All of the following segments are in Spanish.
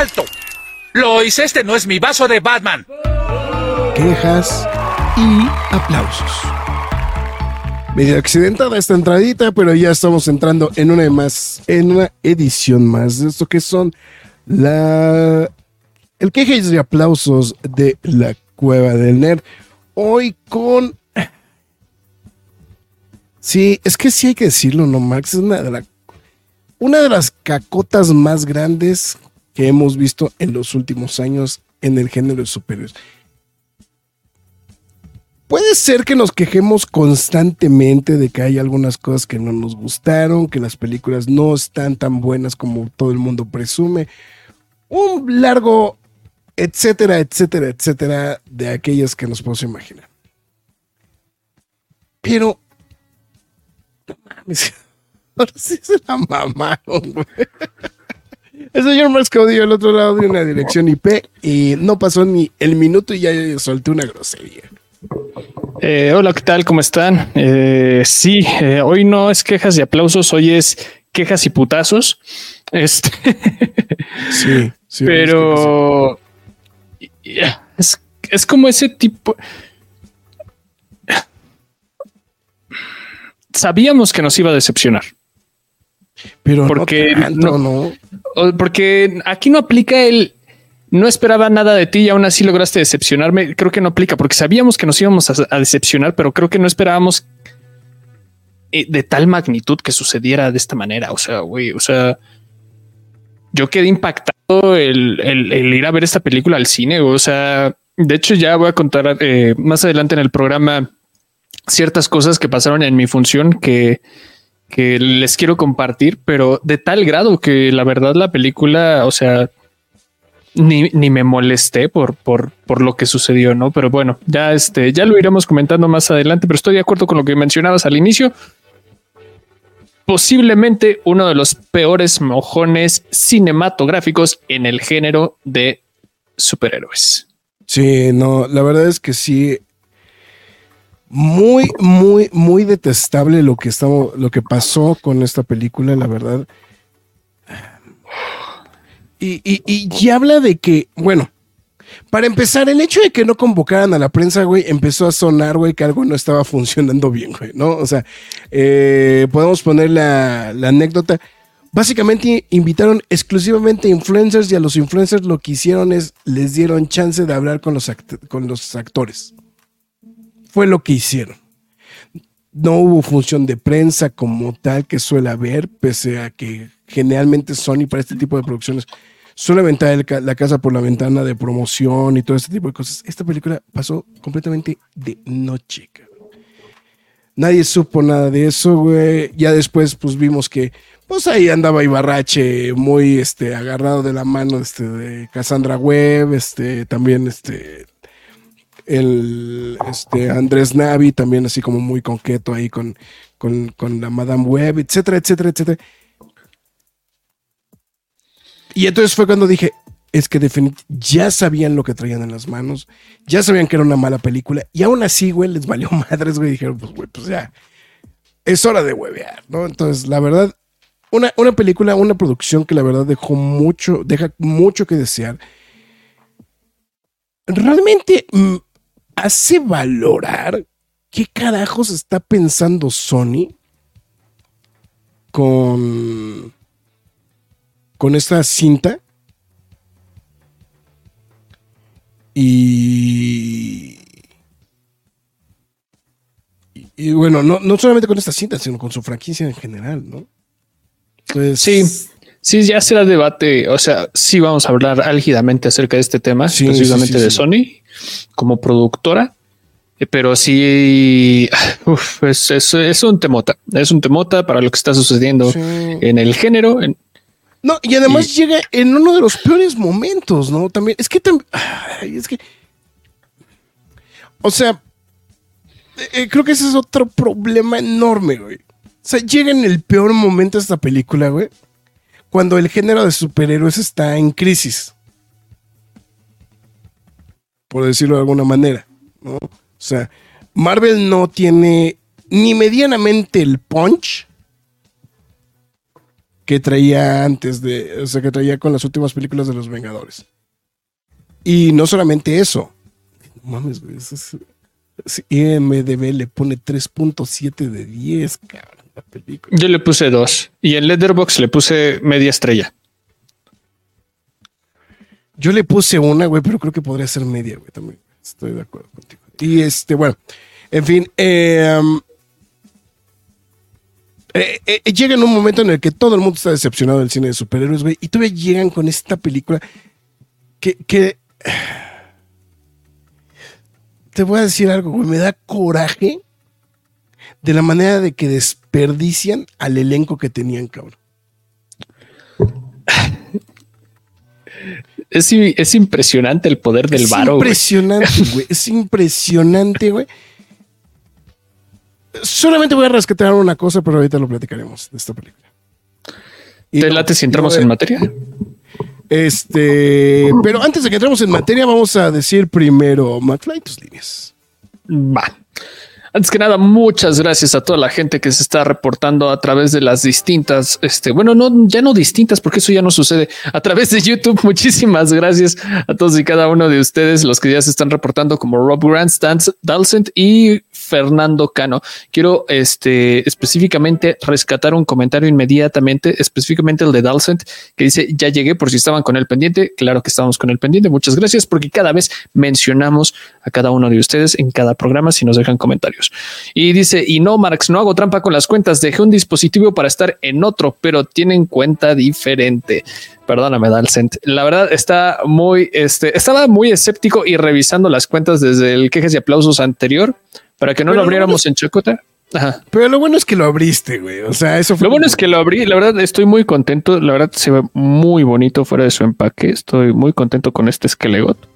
¡Alto! Lois, este no es mi vaso de Batman. Quejas y aplausos. Medio accidentada esta entradita, pero ya estamos entrando en una más, en una edición más de esto que son la el quejas y aplausos de la cueva del nerd. Hoy con Sí, es que sí hay que decirlo, ¿no, Max? Es una de, la, una de las cacotas más grandes que hemos visto en los últimos años en el género de superhéroes. Puede ser que nos quejemos constantemente de que hay algunas cosas que no nos gustaron, que las películas no están tan buenas como todo el mundo presume. Un largo, etcétera, etcétera, etcétera, de aquellas que nos podemos imaginar. Pero, no mames, ahora sí se la mamaron, güey. El señor Max Caudillo al otro lado de una dirección IP y no pasó ni el minuto y ya solté una grosería. Eh, hola, ¿qué tal? ¿Cómo están? Eh, sí, eh, hoy no es quejas y aplausos, hoy es quejas y putazos. Este. sí, sí. Pero es, es como ese tipo. Sabíamos que nos iba a decepcionar. Pero porque no, no, porque aquí no aplica el no esperaba nada de ti y aún así lograste decepcionarme. Creo que no aplica porque sabíamos que nos íbamos a, decepcionar, pero creo que no esperábamos eh, de tal magnitud que sucediera de esta manera. O sea, güey, o sea, yo quedé impactado el, ir a ver esta película al cine. O sea, de hecho, ya voy a contar eh, más adelante en el programa ciertas cosas que pasaron en mi función que que les quiero compartir, pero de tal grado que la verdad la película, o sea, ni, ni me molesté por, por, por, lo que sucedió, ¿no? Pero bueno, ya, este, ya lo iremos comentando más adelante, pero estoy de acuerdo con lo que mencionabas al inicio. Posiblemente uno de los peores mojones cinematográficos en el género de superhéroes. Sí, no, la verdad es que sí, muy, muy, muy detestable lo que estamos, lo que pasó con esta película, la verdad. Y, y, habla de que, bueno, para empezar, el hecho de que no convocaran a la prensa, güey, empezó a sonar, güey, que algo no estaba funcionando bien, güey, ¿no? O sea, eh, podemos poner la, la anécdota. Básicamente invitaron exclusivamente influencers y a los influencers lo que hicieron es les dieron chance de hablar con los, con los actores fue lo que hicieron. No hubo función de prensa como tal que suele haber, pese a que generalmente Sony para este tipo de producciones suele aventar la casa por la ventana de promoción y todo este tipo de cosas. Esta película pasó completamente de noche. Nadie supo nada de eso, güey. Ya después, pues vimos que, pues ahí andaba Ibarrache muy, este, agarrado de la mano, este, de Cassandra Webb, este, también, este, el este, Andrés Navi, también así como muy conqueto ahí con, con, la Madame Web, etcétera, etcétera, etcétera. Y entonces fue cuando dije, es que ya sabían lo que traían en las manos, ya sabían que era una mala película, y aún así, güey, les valió madres, güey, dijeron, pues, güey, pues ya, es hora de huevear, ¿no? Entonces, la verdad, una, una película, una producción que la verdad dejó mucho, deja mucho que desear. Realmente mm, hace valorar qué carajos está pensando Sony con, con esta cinta. Y, y, bueno, no, no, solamente con esta cinta, sino con su franquicia en general, ¿no? Sí, sí, ya será debate. O sea, sí vamos a hablar álgidamente acerca de este tema, precisamente de Sony como productora, eh, pero sí es, un temota, es un temota para lo que está sucediendo en el género. No, y además llega en uno de los peores momentos, ¿no? También, es que también, es que, o sea, eh, creo que ese es otro problema enorme, güey. O sea, llega en el peor momento esta película, güey, cuando el género de superhéroes está en crisis. Por decirlo de alguna manera, ¿no? O sea, Marvel no tiene ni medianamente el punch que traía antes de, o sea, que traía con las últimas películas de los Vengadores. Y no solamente eso. Mames, güey, eso es, IMDB le pone 3.7 de 10, cabrón, la película. Yo le puse 2 y en Letterbox le puse media estrella. Yo le puse una, güey, pero creo que podría ser media, güey, también. Estoy de acuerdo contigo. Y este, bueno, en fin, eh, eh, eh, llega en un momento en el que todo el mundo está decepcionado del cine de superhéroes, güey, y todavía llegan con esta película que, que te voy a decir algo, güey, me da coraje de la manera de que desperdician al elenco que tenían, cabrón. Es, es impresionante el poder del varo. Es impresionante, güey. Es impresionante, güey. Solamente voy a rescatar una cosa, pero ahorita lo platicaremos de esta película. ¿Te late si entramos en materia? Este, pero antes de que entremos en materia, vamos a decir primero, McFly, tus líneas. Va. Antes que nada, muchas gracias a toda la gente que se está reportando a través de las distintas, este, bueno, no, ya no distintas, porque eso ya no sucede a través de YouTube. Muchísimas gracias a todos y cada uno de ustedes, los que ya se están reportando como Rob Grant, Stan Dalcent y Fernando Cano. Quiero este, específicamente rescatar un comentario inmediatamente, específicamente el de Dalcent, que dice, ya llegué por si estaban con el pendiente. Claro que estamos con el pendiente. Muchas gracias porque cada vez mencionamos a cada uno de ustedes en cada programa si nos dejan comentarios. Y dice, y no, Marx, no hago trampa con las cuentas. Dejé un dispositivo para estar en otro, pero tienen cuenta diferente perdóname, Dalcent. La verdad está muy, este, estaba muy escéptico y revisando las cuentas desde el quejes y aplausos anterior para que no lo abriéramos en Chacota. Ajá. Pero lo bueno es que lo abriste, güey. O sea, eso fue. Lo bueno es que lo abrí. La verdad, estoy muy contento. La verdad, se ve muy bonito fuera de su empaque. Estoy muy contento con este Skelegot.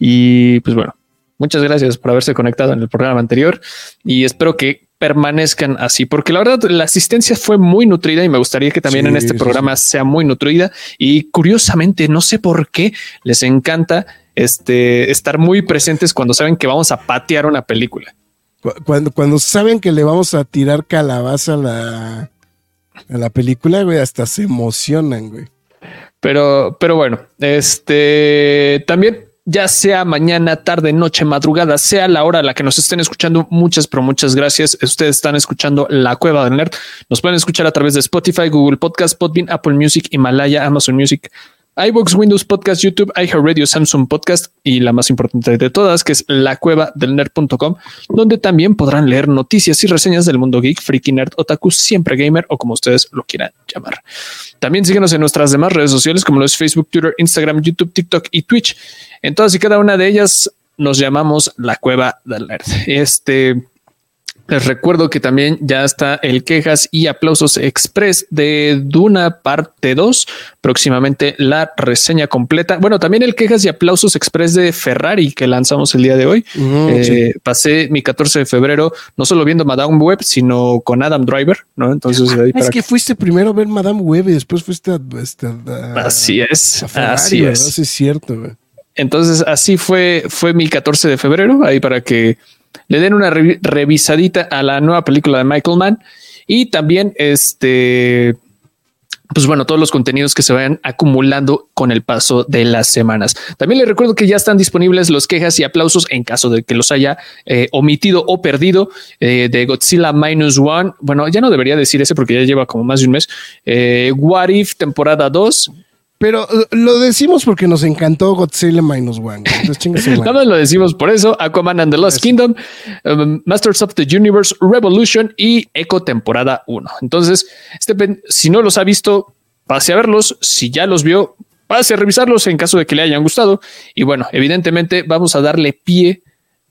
Y pues bueno, muchas gracias por haberse conectado en el programa anterior. Y espero que permanezcan así, porque la verdad la asistencia fue muy nutrida y me gustaría que también en este programa sea muy nutrida. Y curiosamente, no sé por qué les encanta este, estar muy presentes cuando saben que vamos a patear una película. Cuando, cuando saben que le vamos a tirar calabaza a la, a la película, güey, hasta se emocionan, güey. Pero, pero bueno, este también, ya sea mañana, tarde, noche, madrugada, sea la hora a la que nos estén escuchando, muchas, pero muchas gracias. Ustedes están escuchando La Cueva del Nerd. Nos pueden escuchar a través de Spotify, Google Podcast, Podbean, Apple Music, Himalaya, Amazon Music, iBox, Windows Podcast, YouTube, iHeartRadio, Samsung Podcast y la más importante de todas, que es la cueva del nerd.com, donde también podrán leer noticias y reseñas del mundo geek, freaky nerd, otaku, siempre gamer o como ustedes lo quieran llamar. También síguenos en nuestras demás redes sociales como lo es Facebook, Twitter, Instagram, YouTube, TikTok y Twitch. En todas y cada una de ellas nos llamamos la cueva del nerd. Este les recuerdo que también ya está el quejas y aplausos express de Duna parte 2. Próximamente la reseña completa. Bueno, también el quejas y aplausos express de Ferrari que lanzamos el día de hoy. Eh, pasé mi 14 de febrero no solo viendo Madame Web, sino con Adam Driver. No, entonces ah, es que fuiste primero a ver Madame Web y después fuiste a. Este, así es. así es. es cierto. Entonces así fue, fue mi 14 de febrero ahí para que le den una revisadita a la nueva película de Michael Mann y también este pues bueno, todos los contenidos que se vayan acumulando con el paso de las semanas. También les recuerdo que ya están disponibles los quejas y aplausos en caso de que los haya eh, omitido o perdido eh, de Godzilla Minus One. Bueno, ya no debería decir ese porque ya lleva como más de un mes. Eh, What If temporada 2 pero eh, lo decimos porque nos encantó Godzilla Minus One. Nada más lo decimos por eso. Aquaman and the Lost Kingdom, um, Masters of the Universe, Revolution y Echo temporada 1. Entonces, este, si no los ha visto, pase a verlos. Si ya los vio, pase a revisarlos en caso de que le hayan gustado. Y bueno, evidentemente vamos a darle pie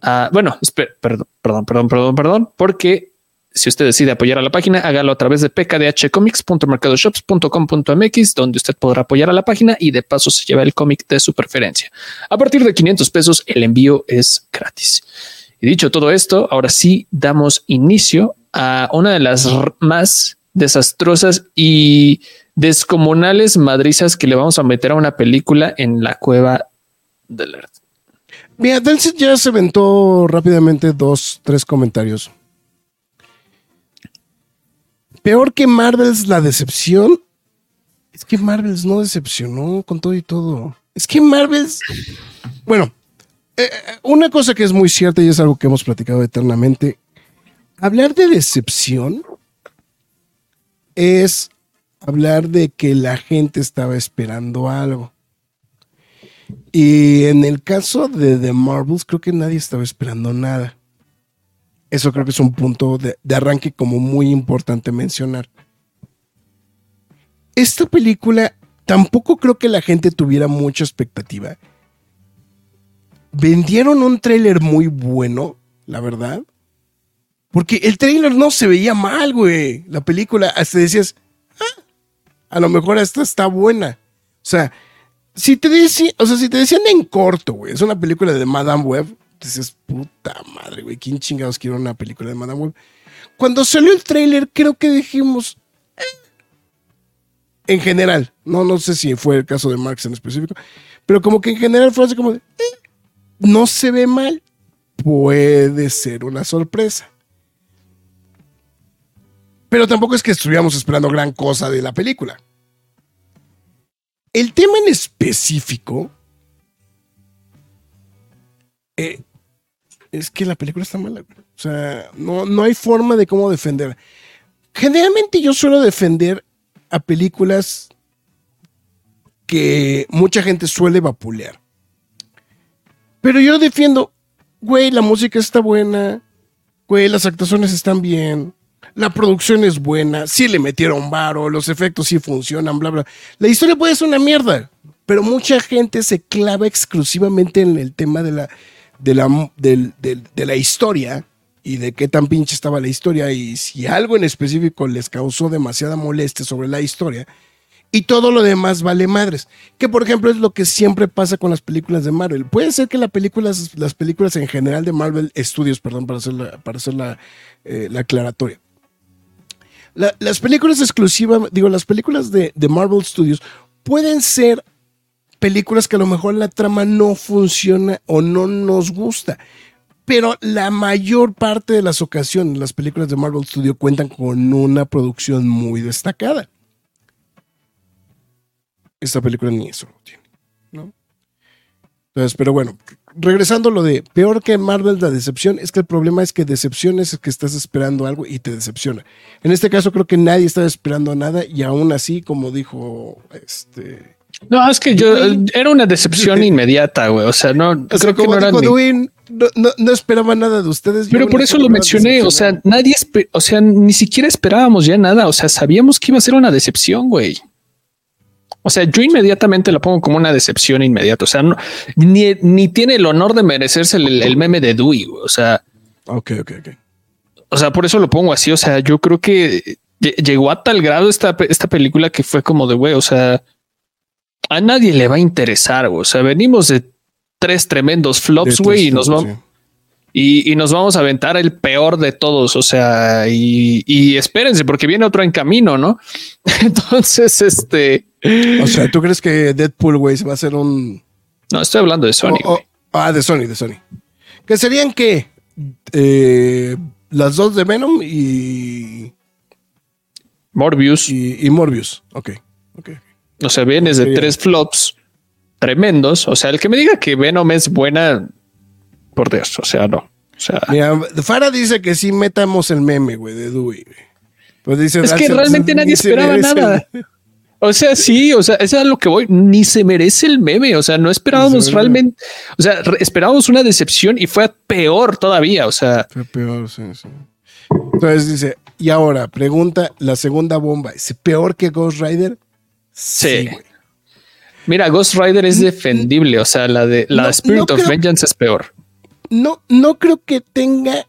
a, bueno, perdón, perdón, perdón, perdón, perdón, porque si usted decide apoyar a la página, hágalo a través de pkdhcomics.mercadoshops.com.mx, donde usted podrá apoyar a la página y de paso se lleva el cómic de su preferencia. A partir de 500 pesos, el envío es gratis. Y dicho todo esto, ahora sí damos inicio a una de las más desastrosas y descomunales madrizas que le vamos a meter a una película en la cueva del Earth. Mira, Delcid ya se aventó rápidamente dos, tres comentarios. Peor que Marvels, la decepción. Es que Marvels no decepcionó con todo y todo. Es que Marvels. Bueno, eh, eh, una cosa que es muy cierta y es algo que hemos platicado eternamente. Hablar de decepción es hablar de que la gente estaba esperando algo. Y en el caso de The Marvels, creo que nadie estaba esperando nada. Eso creo que es un punto de, arranque como muy importante mencionar. Esta película tampoco creo que la gente tuviera mucha expectativa. Vendieron un tráiler muy bueno, la verdad. Porque el tráiler no se veía mal, güey. La película, hasta decías, ah, a lo mejor esta está buena. O sea, si te decían, o sea, si te decían en corto, güey, es una película de Madame Web, dices, puta madre, güey, ¿quién chingados quiere una película de Madame Web? Cuando salió el tráiler, creo que dijimos, eh, en general, no, no sé si fue el caso de Marx en específico, pero como que en general fue así como de, eh, no se ve mal, puede ser una sorpresa. Pero tampoco es que estuviéramos esperando gran cosa de la película. El tema en específico eh, es que la película está mala. O sea, no, no hay forma de cómo defender. Generalmente yo suelo defender a películas que mucha gente suele vapulear. Pero yo defiendo, güey, la música está buena, güey, las actuaciones están bien, la producción es buena, sí le metieron varo, los efectos sí funcionan, bla, bla. La historia puede ser una mierda, pero mucha gente se clava exclusivamente en el tema de la, de la, de, de, de la historia y de qué tan pinche estaba la historia y si algo en específico les causó demasiada molestia sobre la historia y todo lo demás vale madres. Que por ejemplo es lo que siempre pasa con las películas de Marvel. Puede ser que las películas, las películas en general de Marvel Studios, perdón, para hacer la, para hacer la, eh, la aclaratoria. La, las películas exclusivas, digo, las películas de, de Marvel Studios pueden ser películas que a lo mejor la trama no funciona o no nos gusta. Pero la mayor parte de las ocasiones, las películas de Marvel Studio cuentan con una producción muy destacada. Esta película ni eso lo tiene, ¿no? Entonces, pero bueno, regresando a lo de peor que Marvel la decepción, es que el problema es que decepción es que estás esperando algo y te decepciona. En este caso creo que nadie estaba esperando nada y aún así, como dijo este... No, es que yo era una decepción inmediata, güey. O sea, no O sea, creo que no dijo no, no- no esperaba nada de ustedes. Pero por eso lo mencioné. O sea, nadie, o sea, ni siquiera esperábamos ya nada. O sea, sabíamos que iba a ser una decepción, güey. O sea, yo inmediatamente la pongo como una decepción inmediata. O sea, no, ni, ni tiene el honor de merecerse el, el meme de Dewey. güey. O sea, Ok, ok, ok. o sea, por eso lo pongo así. O sea, yo creo que lle- llegó a tal grado esta, esta película que fue como de güey. O sea, a nadie le va a interesar. güey. O sea, venimos de tres tremendos flops, güey, y nos vamos. sí. Y, y nos vamos a aventar el peor de todos. O sea, y, y espérense, porque viene otro en camino, ¿no? Entonces, este O sea, ¿tú crees que Deadpool, güey, se va a hacer un... no estoy hablando de Sony. ah, de Sony, de Sony. Que serían que las dos de Venom y, Morbius. y, y Morbius. Ok, ok. O sea, vienes de tres flops tremendos. O sea, el que me diga que Venom es buena, por Dios, o sea, no. O sea, Mira, Farah dice que sí metamos el meme, güey, de Dewey. Pues dice, es que "Darcy, realmente nadie esperaba nada. el-". O sea, sí, o sea, eso es a lo que voy. Ni se merece el meme. O sea, no esperábamos realmente. O sea, esperábamos una decepción y fue peor todavía. O sea, Fue peor, sí, sí. Entonces dice, y ahora, pregunta la segunda bomba. ¿Es peor que Ghost Rider? Sí. Mira, Ghost Rider es defendible. O sea, la de la No, Spirit no of creo- Vengeance es peor. No, no creo que tenga.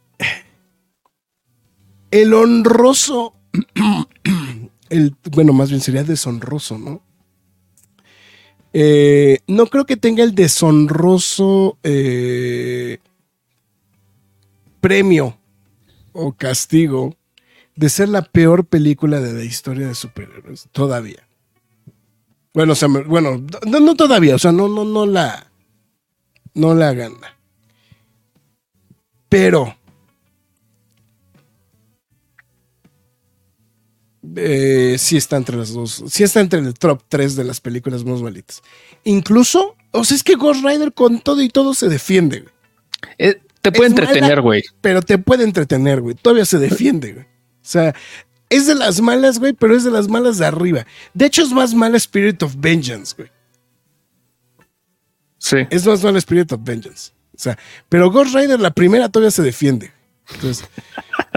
el honroso, el, bueno, más bien sería deshonroso, ¿no? Eh, no creo que tenga el deshonroso eh, premio o castigo de ser la peor película de la historia de superhéroes, todavía. Bueno, o sea, bueno, no, no todavía, o sea, no, no, no la, no la gana. Pero eh, sí está entre las dos, sí está entre el top 3 de las películas más malitas. Incluso, o sea, es que Ghost Rider con todo y todo se defiende, güey. Eh, te puede Es entretener, güey. pero te puede entretener, güey. Todavía se defiende, güey. O sea, es de las malas, güey, pero es de las malas de arriba. De hecho, es más mala Spirit of Vengeance, güey. Sí. Es más mala Spirit of Vengeance. O sea, pero Ghost Rider, la primera, todavía se defiende. Entonces,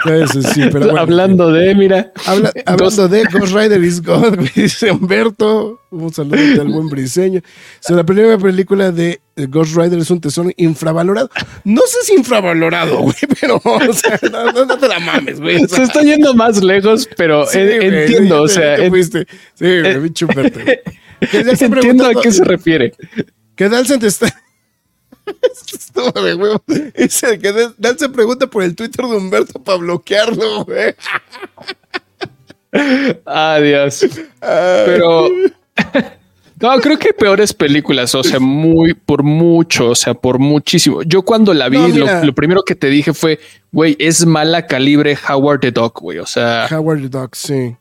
entonces, sí, pero bueno. Hablando de, mira. Habla- Ghost- hablando de Ghost Rider is God, dice Humberto. Un saludo al buen briseño. La primera película de eh, Ghost Rider es un tesoro infravalorado. No sé si infravalorado, güey, pero, o sea, no, no- no te la mames, güey. O sea, Se está yendo más lejos, pero sí, eh, güey, entiendo, o sea, en- fuiste. Sí, güey. Ya se entiendo a qué se refiere. Que Dalsen te está. Estuvo de huevo. Dice que Dal- Dalsen pregunta por el Twitter de Humberto para bloquearlo, güey. Adiós. Pero no, creo que peores películas, o sea, muy por mucho, o sea, por muchísimo. Yo cuando la vi, No, lo, mira. lo primero que te dije fue, güey, es mala calibre Howard the Duck, güey. O sea, Howard the Duck, sí.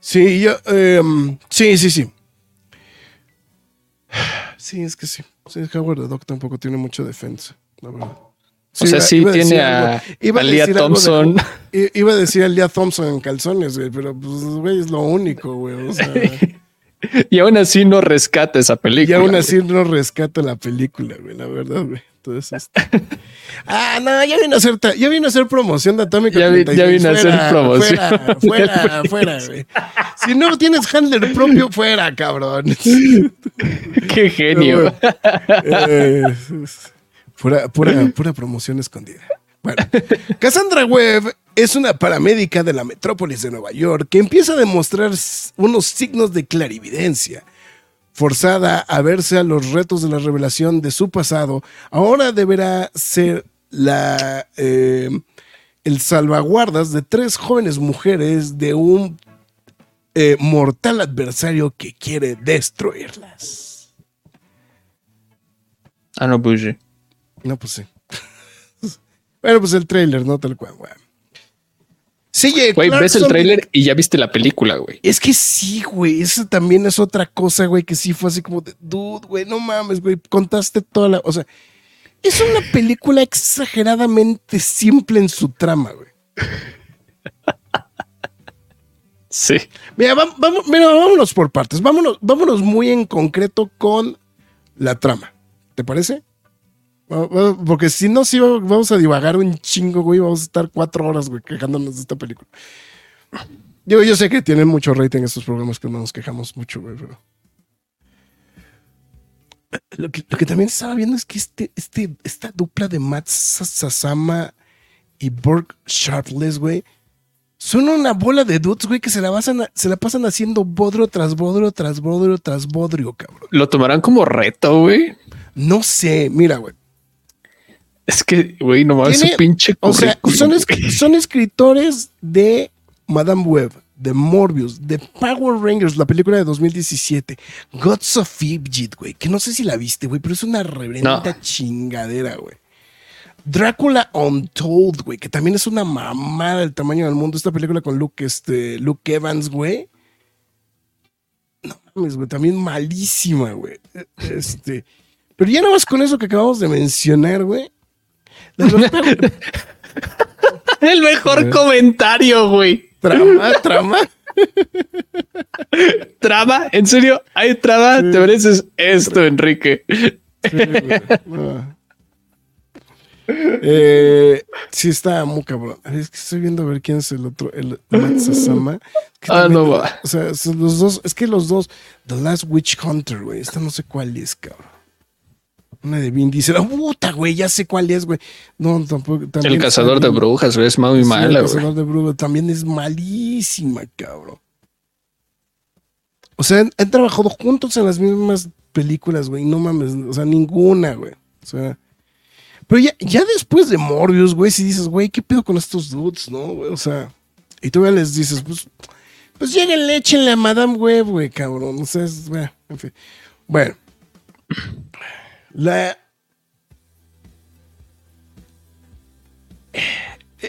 Sí, yo. em, sí, sí, sí. Sí, es que sí. Sí, Howard the Duck tampoco tiene mucha defensa, la verdad. o sea, iba- sí iba tiene algo- a, iba a de- Thompson. iba a decir a Leah Thompson en calzones, güey, pero pues, güey, es lo único, güey. O sea, Y aún así no rescata esa y película. aún güey. así no rescata la película, güey, la verdad, güey. Este- ah, no, ya vino a hacer, ya vino a hacer promoción de Atómica. Ya vi- ya 36. vino a hacer Fuera, promoción. Fuera, fuera, fuera, güey. Si no tienes handler propio, fuera, cabrón. Qué genio. Eh, pura, pura, pura promoción escondida. Bueno, Cassandra Webb es una paramédica de la metrópolis de Nueva York que empieza a demostrar unos signos de clarividencia. Forzada a verse a los retos de la revelación de su pasado, ahora deberá ser la, eh, el salvaguardas de tres jóvenes mujeres de un eh, mortal adversario que quiere destruirlas. Ah, no, pues sí. No, pues sí. bueno, pues el trailer, no tal cual. Sí, eh, Güey, ves el tráiler y ya viste la película, güey. Es que sí, güey. Eso también es otra cosa, güey, que sí fue así como de, dude, güey, no mames, güey. Contaste toda la. O sea, es una película exageradamente simple en su trama, güey. Sí. Mira, vam- vamos, mira, vámonos por partes. Vámonos, vámonos muy en concreto con la trama. ¿Te parece? Porque si no, sí va- vamos a divagar un chingo, güey. Vamos a estar cuatro horas, güey, quejándonos de esta película. Yo, yo sé que tienen mucho rating estos programas que no nos quejamos mucho, güey, pero. Lo que, lo que también estaba viendo es que este, este, esta dupla de Matt Sasama y Burke Sharpless, güey, son una bola de dudes, güey, que se la, pasan, se la pasan haciendo bodrio tras bodrio tras bodrio tras bodrio, cabrón. Lo tomarán como reto, güey. No sé, mira, güey. Es que, güey, nomás su pinche O sea, son, güey. es- son escritores de Madame Web, de Morbius, de Power Rangers, la película de 2017, Gods of Egypt, güey, que no sé si la viste, güey, pero es una reverenda No. chingadera, güey. Drácula Untold, güey, que también es una mamada del tamaño del mundo. Esta película con Luke, este, Luke Evans, güey. No mames, güey, también malísima, güey. Este, pero ya nada más con eso que acabamos de mencionar, güey. El mejor comentario, güey. Trama, trama. Trama, en serio, hay trama. Te mereces esto, Enrique. Sí, no. Eh, sí, está muy cabrón. Es que estoy viendo a ver quién es el otro, el Matt Sasama. Que Ah, no va. O sea, los dos, es que los dos, The Last Witch Hunter, güey. Esta no sé cuál es, cabrón. Una de Vin Diesel. ¡Oh, puta, güey! Ya sé cuál es, güey. No, tampoco. también El cazador de brujas, güey, es muy Sí, mala, El güey. cazador de brujas también es malísima, cabrón. O sea, han, han trabajado juntos en las mismas películas, güey. No mames, o sea, ninguna, güey. O sea. Pero ya, ya después de Morbius, güey, si dices, güey, ¿qué pedo con estos dudes, no, güey? O sea, y tú les dices, pues, pues lleguen, échenle a Madame Web, güey, cabrón. O sea, es, bueno, en fin. Bueno. La.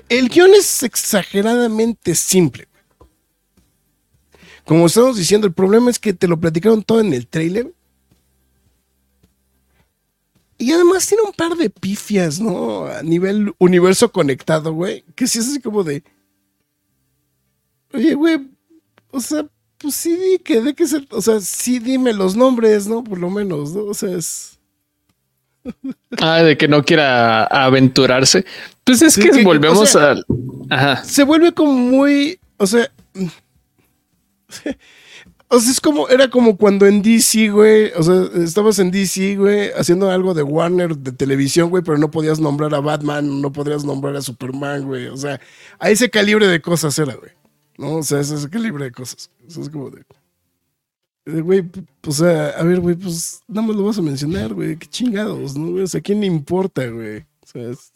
El guion es exageradamente simple. Como estamos diciendo, el problema es que te lo platicaron todo en el trailer. Y además tiene un par de pifias, ¿no? A nivel universo conectado, güey. Que sí es así como de. Oye, güey. O sea, pues sí, di que de que ser. O sea, sí dime los nombres, ¿no? Por lo menos, ¿no? O sea, es. Ah, de que no quiera aventurarse. Pues es Sí, que que- volvemos o sea- al. Ajá. se vuelve como muy, o sea, o sea, es como, era como cuando en DC, güey, o sea, estabas en DC, güey, haciendo algo de Warner de televisión, güey, pero no podías nombrar a Batman, no podías nombrar a Superman, güey, o sea, a ese calibre de cosas era, güey, ¿no? O sea, ese, ese calibre de cosas, o sea, es como de... Güey, o sea, a ver, güey, pues nada más lo vas a mencionar, güey, qué chingados, ¿no? O sea, ¿a quién le importa, güey? O sea, es...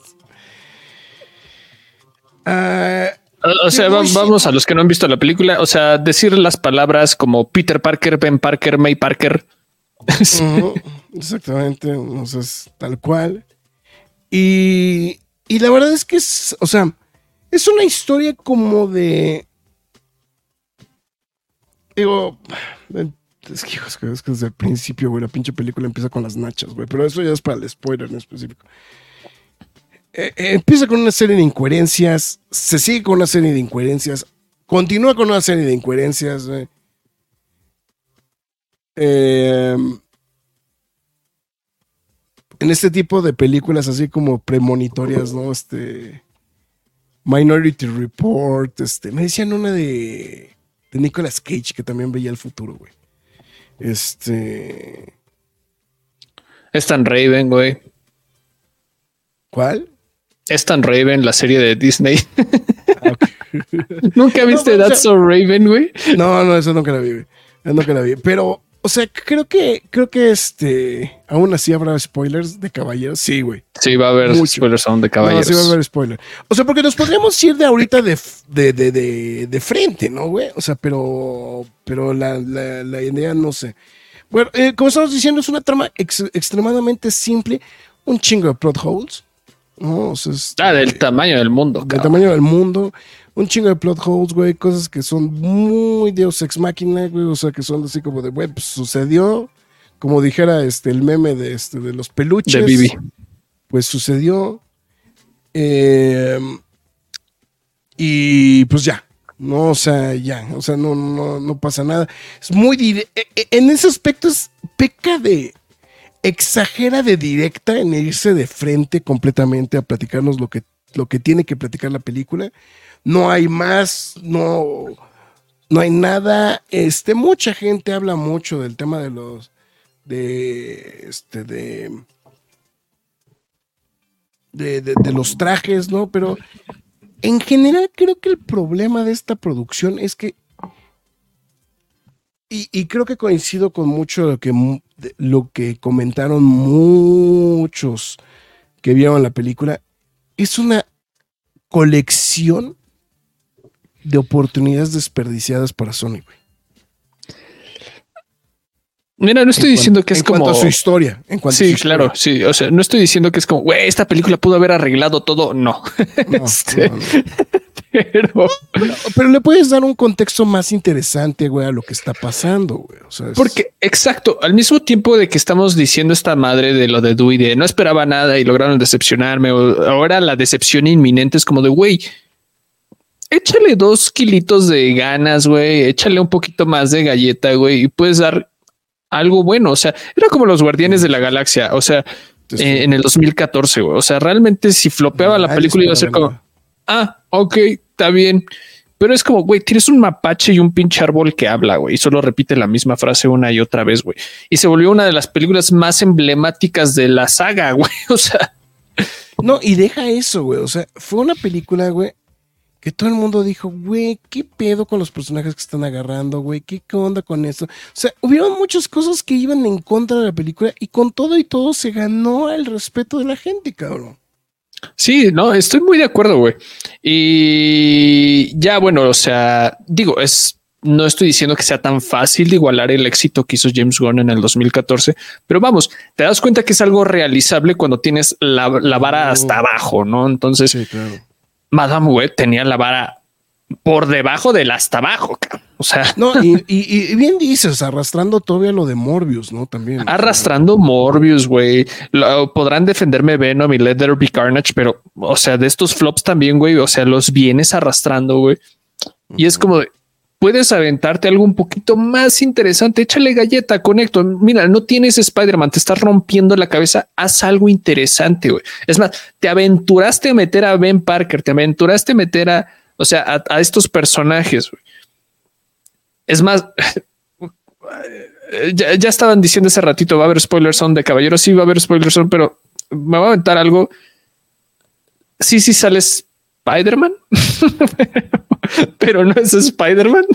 Ah, O sea, vamos a los que no han visto la película. O sea, decir las palabras como Peter Parker, Ben Parker, May Parker. Exactamente, o sea, es tal cual. Y, y la verdad es que es, o sea, es una historia como de... Digo, es que, que desde el principio, güey, la pinche película empieza con las nachas, güey, pero eso ya es para el spoiler en específico. Eh, eh, empieza con una serie de incoherencias, se sigue con una serie de incoherencias, continúa con una serie de incoherencias, güey. Eh, en este tipo de películas así como premonitorias, ¿no? Este Minority Report, este, me decían una de de Nicolas Cage que también veía el futuro, güey. Este, Es tan Raven, güey. ¿cuál? Es tan Raven, la serie de Disney. Ah. ¿Nunca viste pero, o That's sea- So Raven, güey? No, no, eso nunca la vi, güey. Eso nunca la vi. Pero, o sea, creo que, creo que este, aún así habrá spoilers de caballeros. Sí, güey. Sí, va a haber Mucho. spoilers aún de No, caballeros. sí va a haber spoiler. O sea, porque nos podríamos ir de ahorita de, de, de, de, de frente, ¿no, güey? O sea, pero, pero la, la, la idea no sé. Bueno, eh, como estamos diciendo, es una trama ex- extremadamente simple, un chingo de plot holes. ¿no? O sea, es- Ah, del tamaño del mundo. del cabrón. tamaño del mundo. Un chingo de plot holes, güey. Cosas que son muy Deus Ex Máquina, güey. O sea, que son así como de, güey, pues sucedió. Como dijera este, el meme de, este, de los peluches. De Bibi. Pues sucedió. Eh, y pues ya. No, o sea, ya. O sea, no, no, no pasa nada. Es muy. e- e- En ese aspecto es peca de. Exagera de directa en irse de frente completamente a platicarnos lo que, lo que tiene que platicar la película. No hay más, no, no hay nada. Este, mucha gente habla mucho del tema de los, de, este, de, de, de- los trajes, ¿no? Pero en general creo que el problema de esta producción es que, y, y creo que coincido con mucho lo que, de lo que comentaron muchos que vieron la película, es una colección de oportunidades desperdiciadas para Sony, güey. Mira, no estoy En diciendo cuanto- que es en como. cuanto a su historia. En cuanto a Sí, claro, sí. O sea, no estoy diciendo que es como, güey, esta película pudo haber arreglado todo. No. No, Este, no, no. Pero. Pero le puedes dar un contexto más interesante, güey, a lo que está pasando, güey. O sea, es- Porque, exacto, al mismo tiempo de que estamos diciendo esta madre de lo de Dewey, de no esperaba nada y lograron decepcionarme, o ahora la decepción inminente es como de, güey, échale dos kilitos de ganas, güey, échale un poquito más de galleta, güey, y puedes dar algo bueno. O sea, era como los guardianes de la galaxia, o sea, eh, en el 2014, güey. O sea, realmente si flopeaba la película iba a ser como, ah, ok, está bien. Pero es como, güey, tienes un mapache y un pinche árbol que habla, güey, y solo repite la misma frase una y otra vez, güey. Y se volvió una de las películas más emblemáticas de la saga, güey. O sea. No, y deja eso, güey. O sea, fue una película, güey, que todo el mundo dijo, güey, ¿qué pedo con los personajes que están agarrando, güey? ¿Qué, ¿Qué onda con eso? O sea, hubieron muchas cosas que iban en contra de la película y con todo y todo se ganó el respeto de la gente, cabrón. Sí, no, estoy muy de acuerdo, güey. Y ya, bueno, o sea, digo, es, no estoy diciendo que sea tan fácil de igualar el éxito que hizo James Gunn en el 2014, pero vamos, te das cuenta que es algo realizable cuando tienes la, la vara hasta abajo, ¿no? Entonces, Sí, claro. Madame Web tenía la vara por debajo del hasta abajo, o sea, No, y, y- y bien dices, arrastrando todavía lo de Morbius, ¿no? También. arrastrando Morbius, güey. Podrán defenderme Venom y Let There Be Carnage, pero, o sea, de estos flops también, güey, o sea, los vienes arrastrando, güey. Y es como, de, puedes aventarte algo un poquito más interesante, échale galleta, conecto. Mira, no tienes Spider-Man, te estás rompiendo la cabeza, haz algo interesante, güey. Es más, te aventuraste a meter a Ben Parker, te aventuraste a meter a, o sea, a, estos personajes. Es más, ya, ya estaban diciendo hace ratito, va a haber spoilers son de caballeros. Sí, va a haber spoilers son, pero me va a aventar algo. Sí, sí sale Spider-Man, pero no es Spider-Man.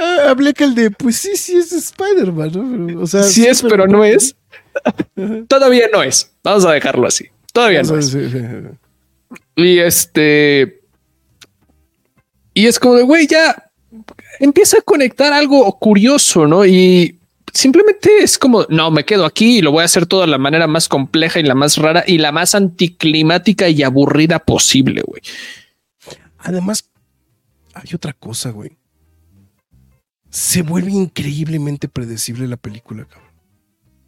Ah, hablé que el de, pues sí, sí es Spider-Man, ¿no? O sea, Sí es, pero no es. Todavía no es. Vamos a dejarlo así. Todavía no es. Y este. Y es como de güey, ya empieza a conectar algo curioso, no? Y simplemente es como no me quedo aquí y lo voy a hacer todo de la manera más compleja y la más rara y la más anticlimática y aburrida posible, güey. Además, hay otra cosa, güey. Se vuelve increíblemente predecible la película, cabrón.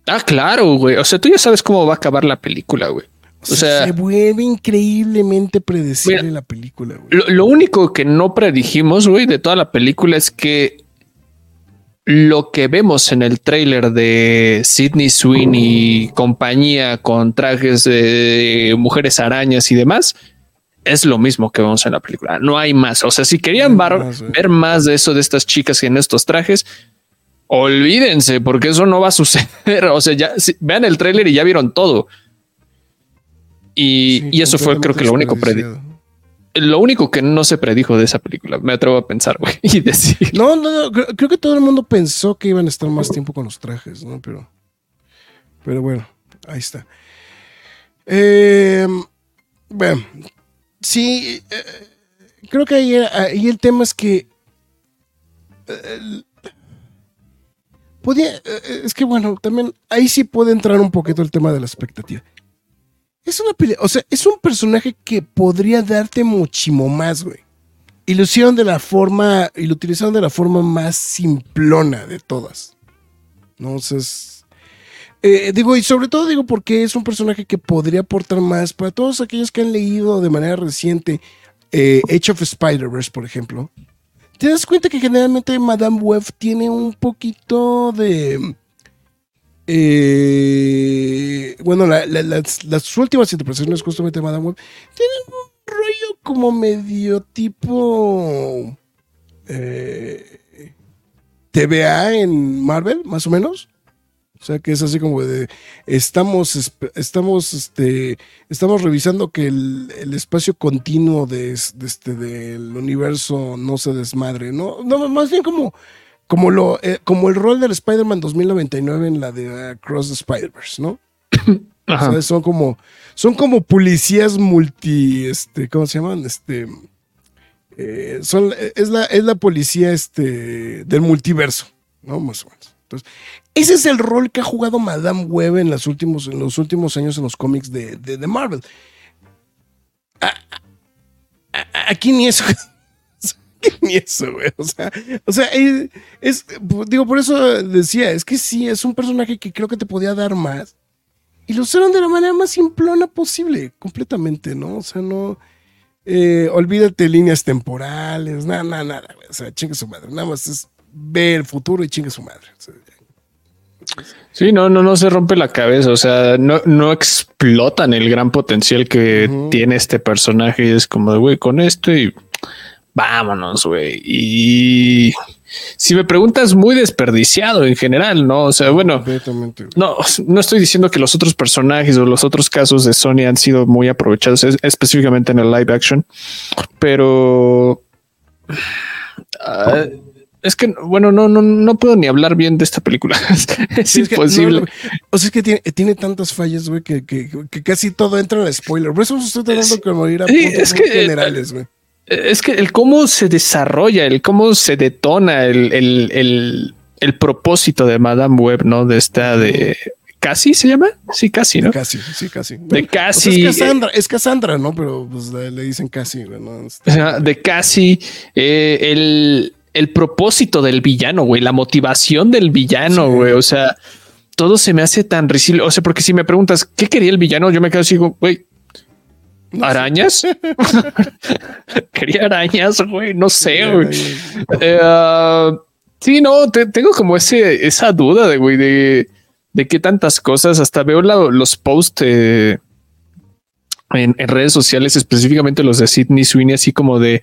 Ah, claro, güey. O sea, tú ya sabes cómo va a acabar la película, güey. O sea, se vuelve increíblemente predecible Mira, la película, güey. Lo, lo único que no predijimos, güey, de toda la película es que lo que vemos en el tráiler de Sidney Sweeney y compañía con trajes de mujeres arañas y demás es lo mismo que vemos en la película. No hay más. O sea, si querían No más, ver más de eso de estas chicas en estos trajes, olvídense, porque eso no va a suceder. O sea, ya si- vean el tráiler y ya vieron todo. Y, Sí, y eso fue, creo que lo único predi- desperdiciado. lo único que no se predijo de esa película, me atrevo a pensar, güey, y decir. No, no, no. Creo, creo que todo el mundo pensó que iban a estar más tiempo con los trajes, ¿no? Pero, pero bueno, ahí está. Eh, bueno, sí, eh, creo que ahí, ahí el tema es que eh, podía, eh, es que bueno, también ahí sí puede entrar un poquito el tema de la expectativa. Es una pelea, o sea, es un personaje que podría darte muchísimo más, güey. Y lo hicieron de la forma, y lo utilizaron de la forma más simplona de todas. ¿No? O sea, es- eh, digo, y sobre todo digo porque es un personaje que podría aportar más para todos aquellos que han leído de manera reciente eh, Age of Spider-Verse, por ejemplo. Te das cuenta que generalmente Madame Web tiene un poquito de. eh, bueno, la- la- las, las últimas interpretaciones justamente de Madame Web tienen un rollo como medio tipo eh, en Marvel, más o menos. O sea que es así como de estamos estamos este estamos revisando que el, el espacio continuo de, es- de este del universo no se desmadre, ¿no? No, más bien como como lo eh, como el rol del Spider-Man 2099 en la de uh, Cross the Spider-Verse, ¿no? Ajá. Son como, son como policías multi, este, ¿cómo se llaman? Este, eh, son, es la, es la policía, este, del multiverso, ¿no? Más o menos. Entonces, ese es el rol que ha jugado Madame Web en, los últimos, en los últimos años en los cómics de, de, Marvel. A- a- aquí ni eso. Ni eso, güey. O sea, o sea, es, digo, por eso decía, es que sí, es un personaje que creo que te podía dar más. Y lo usaron de la manera más simplona posible, completamente, ¿no? O sea, no. eh, olvídate líneas temporales, nada, nada, nada. O sea, chingue su madre. Nada más es ver el futuro y chingue su madre. O Sí, no, no, no se rompe la cabeza. O sea, no, no explotan el gran potencial que tiene este personaje. Y es como de güey, con esto y vámonos, güey. Y si me preguntas, muy desperdiciado en general, ¿no? O sea, bueno, no, no estoy diciendo que los otros personajes o los otros casos de Sony han sido muy aprovechados, es- específicamente en el live action, pero ah, es que, bueno, no, no, no puedo ni hablar bien de esta película. es Sí, es que imposible. no, o sea, es que tiene, tiene tantas fallas, güey, que, que, que casi todo entra en spoiler. Por eso estoy tratando de morir a Sí, puntos es que- generales, güey. Es que el cómo se desarrolla, el cómo se detona el, el, el, el propósito de Madame Web, ¿no? De esta de casi se llama. Sí, casi, ¿no? Casi, sí, casi. De casi. O sea, es Cassandra, es Cassandra, ¿no? Pero pues le, dicen casi, ¿no? De casi eh, el, el propósito del villano, güey, la motivación del villano, Sí. güey. O sea, todo se me hace tan risible. O sea, porque si me preguntas qué quería el villano, yo me quedo así, güey, arañas. quería arañas, güey, no sé, güey. Eh, sí, no, te- tengo como ese, esa duda de, güey, de, de qué tantas cosas. Hasta veo la- los posts eh, en, en redes sociales, específicamente los de Sidney Sweeney, así como de.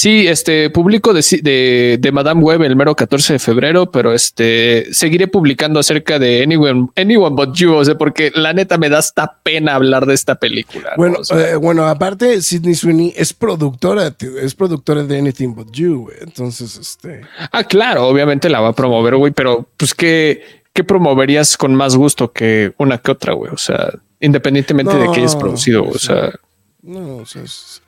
Sí, este público de, de, de Madame Web el mero 14 de febrero, pero este seguiré publicando acerca de Anyone, Anyone But You, o sea, porque la neta me da hasta pena hablar de esta película. ¿no? Bueno, O sea, eh, bueno, aparte, Sidney Sweeney es productora, es productora de Anything But You, güey. Entonces, este. Ah, claro, obviamente la va a promover, güey, pero pues ¿qué, qué promoverías con más gusto que una que otra, güey? O sea, independientemente de que hayas producido, o sea, No, o sea, es-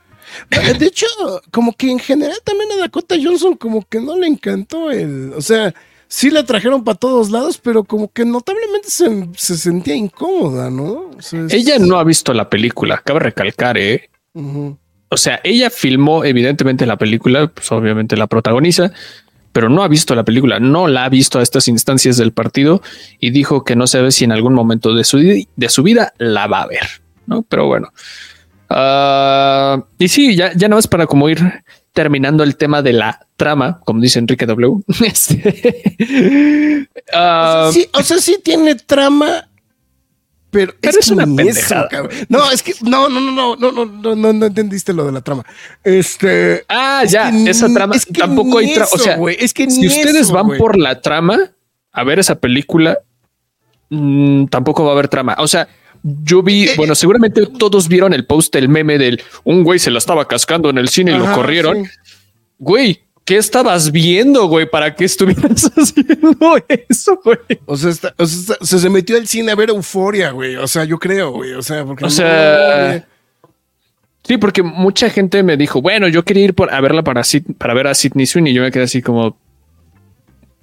De hecho, como que en general también a Dakota Johnson como que no le encantó el, o sea, sí la trajeron para todos lados, pero como que notablemente se, se sentía incómoda, ¿no? O sea, es- ella no ha visto la película, cabe recalcar, ¿eh? O sea, ella filmó evidentemente la película, pues obviamente la protagoniza, pero no ha visto la película, no la ha visto a estas instancias del partido y dijo que no sabe si en algún momento de su, de su vida la va a ver, ¿no? Pero bueno. Ah, y sí, ya, ya no es para como ir terminando el tema de la trama, como dice Enrique W. o, sea, este, ah, sí, o, sea, sí, tiene trama, pero, pero es, una pendejada. No, es que no, no, no, no, no, no, no, no entendiste lo de la trama. Este, ah, ya, esa trama tampoco hay trama. O sea, wey, es que si ustedes van por la trama a ver esa película, mm, tampoco va a haber trama. O sea, yo vi, Eh, bueno, seguramente todos vieron el post, el meme del un güey se la estaba cascando en el cine y lo corrieron. sí. Güey, ¿qué estabas viendo, güey? ¿Para qué estuvieras haciendo eso, güey? O sea, está- o sea, está- se, metió al cine a ver euforia, güey. O sea, yo creo, güey. O sea, porque O no, sea. Sí, porque mucha gente me dijo, bueno, yo quería ir por, a verla para, para ver a Sidney Sweeney y yo me quedé así como,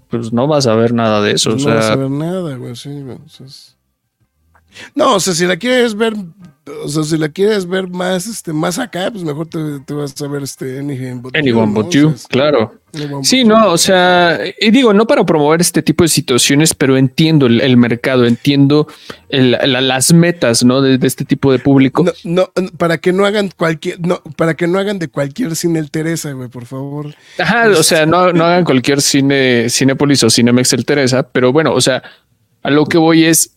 pues no vas a ver nada de eso. Pues o no sea, vas a ver nada, güey. Sí, güey. O sea, es- No, o sea, si la quieres ver, o sea, si la quieres ver más, este, más acá, pues mejor te, te vas a ver este Anyone But Anyone ¿no? But O You, sea, claro. Anyone Sí, But no, You. o sea, y digo, no para promover este tipo de situaciones, pero entiendo el, el mercado, entiendo el- la- las metas, ¿no? De, de este tipo de público. No, no, para que no hagan cualquier, no, para que no hagan de cualquier cine el Teresa, güey, por favor. Ajá, o sea, no, no hagan cualquier cine, Cinépolis o Cinemex el Teresa, pero bueno, o sea, a lo que voy es,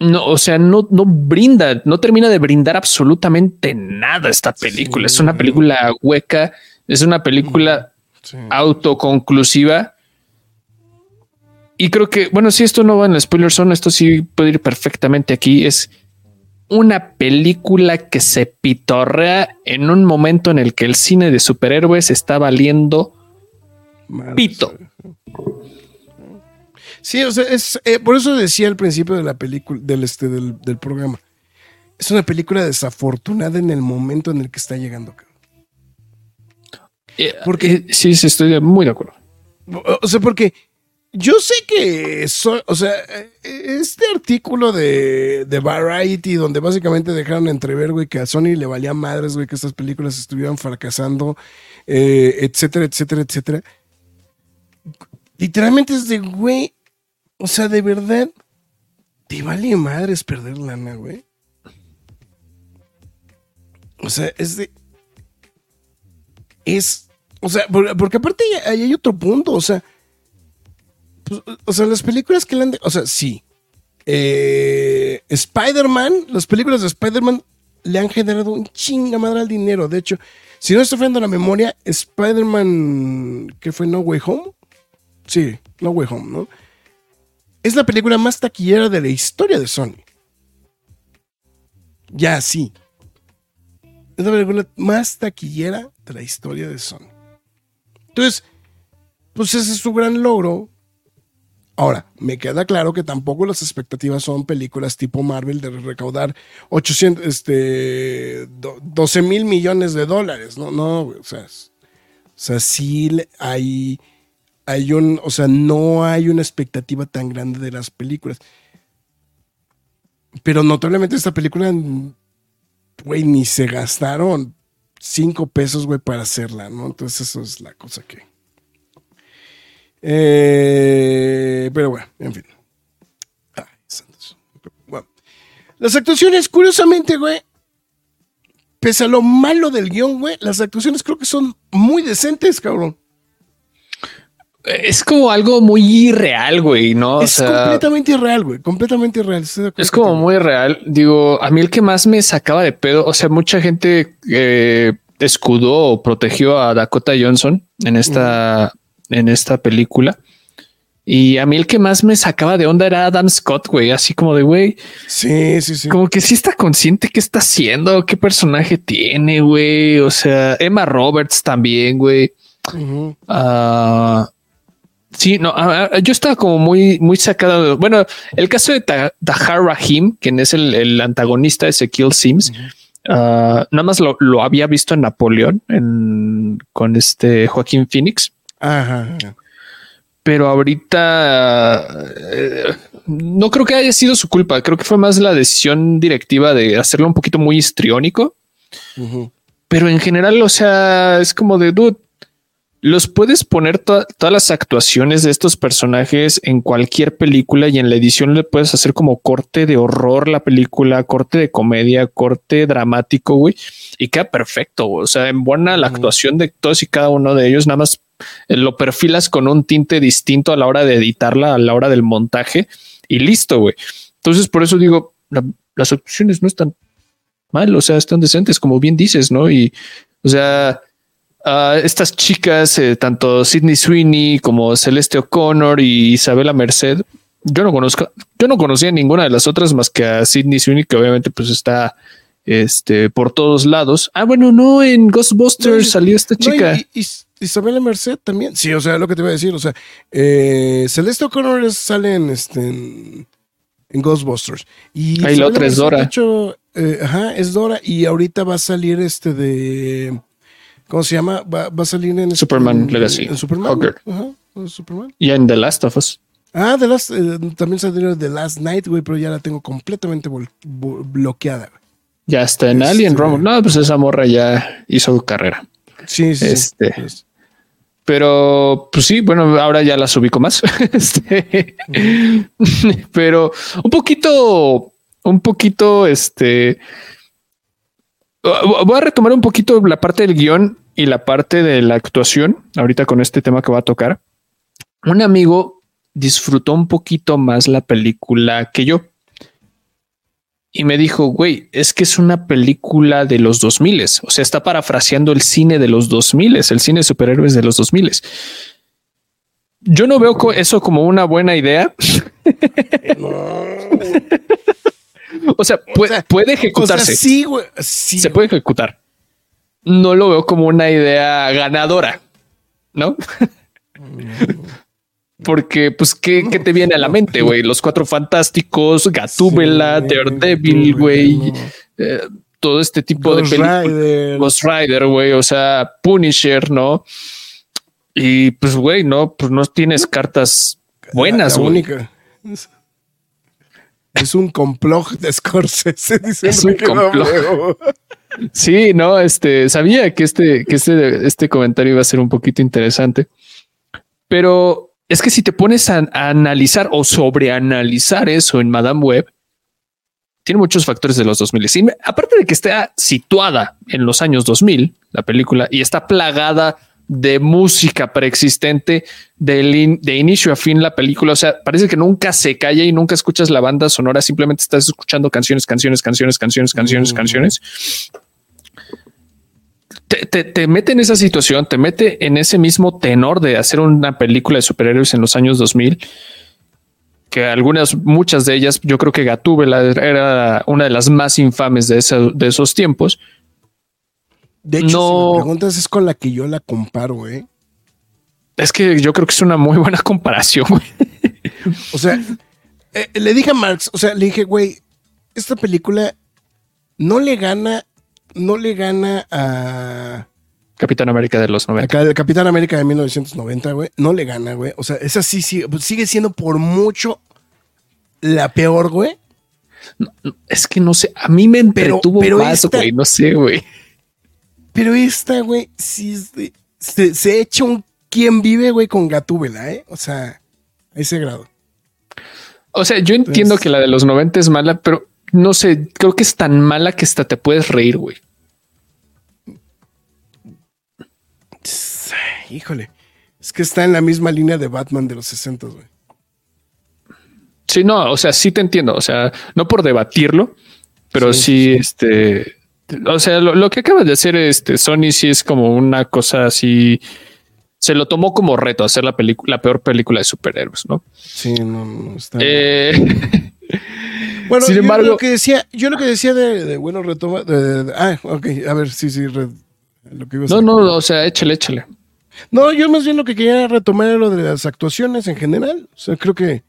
no, o sea, no, no brinda, no termina de brindar absolutamente nada esta película. Es una película hueca, es una película Sí. autoconclusiva. Y creo que, bueno, si esto no va en el spoiler zone, esto sí puede ir perfectamente aquí. Es una película que se pitorrea en un momento en el que el cine de superhéroes está valiendo Madre pito. Sí, o sea, es eh, por eso decía al principio de la película, del este, del, del programa. Es una película desafortunada en el momento en el que está llegando. Eh, Porque- eh, sí, sí, estoy muy de acuerdo. O- sea, porque yo sé que so- o sea, este artículo de, de Variety, donde básicamente dejaron entrever, güey, que a Sony le valía madres, güey, que estas películas estuvieran fracasando, eh, etcétera, etcétera, etcétera. Literalmente es de, güey, o sea, de verdad, te vale madres perder lana, güey. O sea, es de. Es. O sea, por- porque aparte hay, hay otro punto, o sea. pues, o sea, las películas que le han. o sea, sí. Eh, Spider-Man, las películas de Spider-Man le han generado un chinga madre al dinero. De hecho, si no estoy fallando la memoria, Spider-Man, que fue No Way Home? Sí, No Way Home, ¿no? Es la película más taquillera de la historia de Sony. Ya, sí. Es la película más taquillera de la historia de Sony. Entonces, pues ese es su gran logro. Ahora, me queda claro que tampoco las expectativas son películas tipo Marvel de recaudar 800, este, 12 mil millones de dólares. No, no, o sea, o sea, sí hay, hay un, o sea, no hay una expectativa tan grande de las películas. Pero notablemente esta película, güey, ni se gastaron cinco pesos, güey, para hacerla, ¿no? Entonces eso es la cosa que... Eh, pero bueno, en fin. Las actuaciones, curiosamente, güey, pese a lo malo del guion, güey, las actuaciones creo que son muy decentes, cabrón. Es como algo muy irreal, güey, ¿no? Es completamente irreal, güey, completamente irreal. Es como muy real. Digo, a mí el que más me sacaba de pedo, o sea, mucha gente eh, escudó o protegió a Dakota Johnson en esta, en esta película. Y a mí el que más me sacaba de onda era Adam Scott, güey, así como de, güey. Sí, sí, sí. Como que sí está consciente qué está haciendo, qué personaje tiene, güey. O sea, Emma Roberts también, güey. Ah, sí, no, yo estaba como muy, muy sacado. De, bueno, el caso de Tahar Rahim, quien es el, antagonista de Ezekiel Sims, nada más lo, había visto en Napoleón con este Joaquín Phoenix. Ajá pero ahorita eh, no creo que haya sido su culpa. Creo que fue más la decisión directiva de hacerlo un poquito muy histriónico. Pero en general, o sea, es como de dude. Los puedes poner todas las actuaciones de estos personajes en cualquier película y en la edición le puedes hacer como corte de horror la película, corte de comedia, corte dramático, güey, y queda perfecto. O sea, en buena la actuación de todos y cada uno de ellos, nada más lo perfilas con un tinte distinto a la hora de editarla, a la hora del montaje y listo, güey. Entonces, por eso digo, las opciones no están mal, o sea, están decentes, como bien dices, ¿no? Y, o sea, estas chicas, eh, tanto Sidney Sweeney como Celeste O'Connor y Isabela Merced, yo no conozco, yo no conocía ninguna de las otras más que a Sidney Sweeney, que obviamente pues está este por todos lados. Ah, bueno, no, en Ghostbusters salió esta chica. Isabela Merced también. Sí, o sea, lo que te voy a decir, o sea, eh, Celeste O'Connor sale en, este, en, Ghostbusters. Y Ahí la otra es Dora. De hecho, eh, ajá, es Dora. Y ahorita va a salir este de. ¿Cómo se llama? Va, va a salir en Superman Legacy. En Superman. Ajá, Superman. Y en The Last of Us. Ah, The Last, eh, también salió The Last Night, güey, pero ya la tengo completamente bloqueada. Ya está en Alien este, Rumble. No, pues esa morra ya hizo carrera. Sí, sí. Este, pero pues sí, bueno, ahora ya las ubico más. este, pero un poquito, un poquito, este. Voy a retomar un poquito la parte del guion y la parte de la actuación ahorita con este tema que va a tocar. Un amigo disfrutó un poquito más la película que yo y me dijo, güey, es que es una película de los 2000, o sea, está parafraseando el cine de los 2000, el cine de superhéroes de los 2000. Yo no veo eso como una buena idea. o, sea, puede, ejecutarse. sí, güey. Sí, Se puede ejecutar. No lo veo como una idea ganadora, ¿no? Porque, pues, ¿qué, te viene a la mente, güey? Los cuatro fantásticos, Gatúbela, Daredevil, güey. Eh, todo este tipo de películas. Ghost Rider, güey. O sea, Punisher, ¿no? Y pues, güey, no, pues no tienes cartas buenas, la, única. Es un complot de Scorsese, dice es un complot. Sí, no, este, sabía que este, que este, este comentario iba a ser un poquito interesante, pero es que si te pones a, analizar o sobreanalizar eso en Madame Web, tiene muchos factores de los 2000. aparte de que está situada en los años 2000, la película, y está plagada de música preexistente de, de inicio a fin la película. O sea, parece que nunca se calla y nunca escuchas la banda sonora, simplemente estás escuchando canciones, canciones, canciones, canciones, canciones, canciones. Te, te, mete en esa situación, te mete en ese mismo tenor de hacer una película de superhéroes en los años 2000 que algunas, muchas de ellas, yo creo que Gatúbela era una de las más infames de, de esos tiempos. De hecho, si me preguntas, es con la que yo la comparo, ¿eh? Es que yo creo que es una muy buena comparación, güey. O sea, eh, le dije a Marx, o sea, le dije, güey, esta película no le gana, no le gana a... Capitán América de los 90. El Capitán América de 1990, güey. No le gana, güey. O sea, esa sí, sí sigue siendo por mucho la peor, güey. es que no sé, a mí me entretuvo pero, más, güey. No sé, güey. Pero esta, güey, sí se, se echa un quien vive, güey, con Gatúbela, ¿eh? O sea, a ese grado. O sea, yo entiendo que la de los 90 es mala, pero no sé, creo que es tan mala que hasta te puedes reír, güey. Híjole, es que está en la misma línea de Batman de los 60, güey. Sí, no, o sea, sí te entiendo, o sea, no por debatirlo, pero sí, este, o sea, lo, que acaba de hacer este Sony sí es como una cosa así. Se lo tomó como reto hacer la película, la peor película de superhéroes, ¿no? Sí, no, no está. Eh, bueno, sin embargo, yo lo que decía, yo lo que decía de, bueno retoma, ah, ok, a ver, sí, sí, lo que no, no, o sea, échale, échale. No, yo más bien lo que quería retomar era lo de las actuaciones en general. O sea, creo que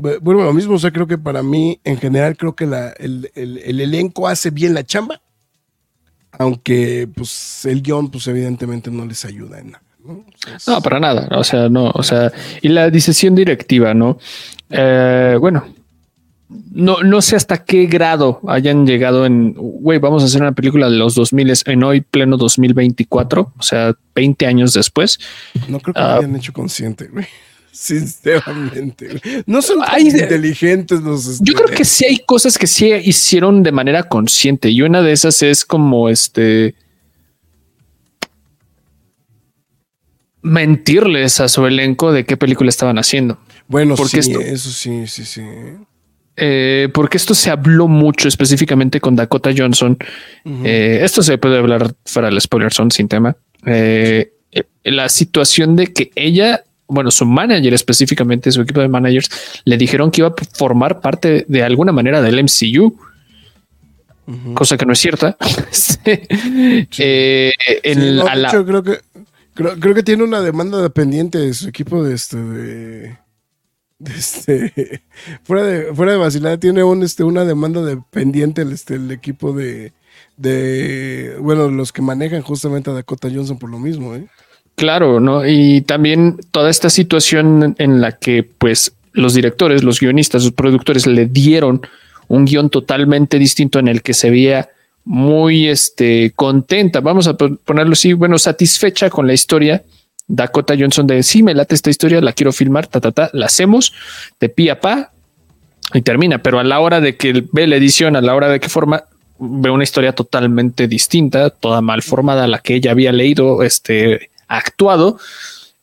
bueno, lo mismo, o sea, creo que para mí, en general, creo que el, elenco hace bien la chamba, aunque pues el guion, pues evidentemente no les ayuda en nada. ¿no? para nada, o sea, no, o sea, y la decisión directiva, ¿no? Eh, bueno, no, no sé hasta qué grado hayan llegado en, güey, vamos a hacer una película de los 2000 en hoy pleno 2024, o sea, 20 años después. No creo que lo ah, hayan hecho consciente, güey. Sinceramente, no son inteligentes los. Yo creo que sí hay cosas que sí hicieron de manera consciente y una de esas es como este. mentirles a su elenco de qué película estaban haciendo. Bueno, porque sí, eso sí, sí, sí. Eh, porque esto se habló mucho específicamente con Dakota Johnson. Eh, esto se puede hablar fuera del spoiler son sin tema. Eh, la situación de que ella bueno, su manager específicamente, su equipo de managers, le dijeron que iba a formar parte de alguna manera del MCU. Cosa que no es cierta. Eh, creo que creo, que tiene una demanda pendiente de su equipo de este de, este fuera de fuera de vacilar tiene un este una demanda de pendiente el, este, el equipo de de bueno los que manejan justamente a Dakota Johnson por lo mismo, ¿eh? Claro, ¿no? Y también toda esta situación en la que pues los directores, los guionistas, los productores le dieron un guion totalmente distinto en el que se veía muy este, contenta, vamos a ponerlo así, bueno, satisfecha con la historia. Dakota Johnson de sí, me late esta historia, la quiero filmar, ta, ta, ta, la hacemos de pi a pa y termina. Pero a la hora de que ve la edición, a la hora de que forma, ve una historia totalmente distinta, toda mal formada, la que ella había leído este, actuado.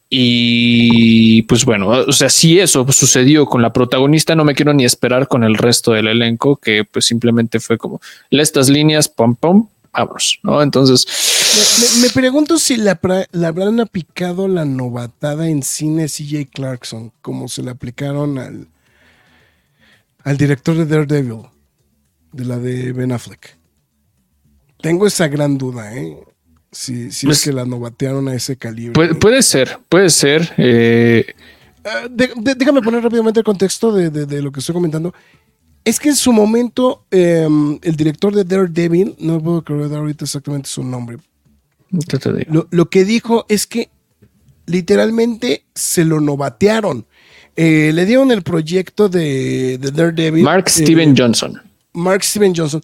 Y pues bueno, o sea, si eso sucedió con la protagonista, no me quiero ni esperar con el resto del elenco, que pues simplemente fue como estas líneas, pom, pom, vamos, ¿no? Entonces... Me, pregunto si la, habrán aplicado la novatada en cine CJ Clarkson, como se le aplicaron al, al director de Daredevil, de la de Ben Affleck. Tengo esa gran duda, ¿eh? Si, si es pues que la novatearon a ese calibre. Puede, ser, puede ser. Eh. Ah, déjame poner rápidamente el contexto de, lo que estoy comentando. Es que en su momento, em, el director de Daredevil, no puedo creer ahorita exactamente su nombre. Lo, que dijo es que literalmente se lo novatearon. Eh, le dieron el proyecto de, Daredevil. Mark eh, Steven Johnson. Mark Steven Johnson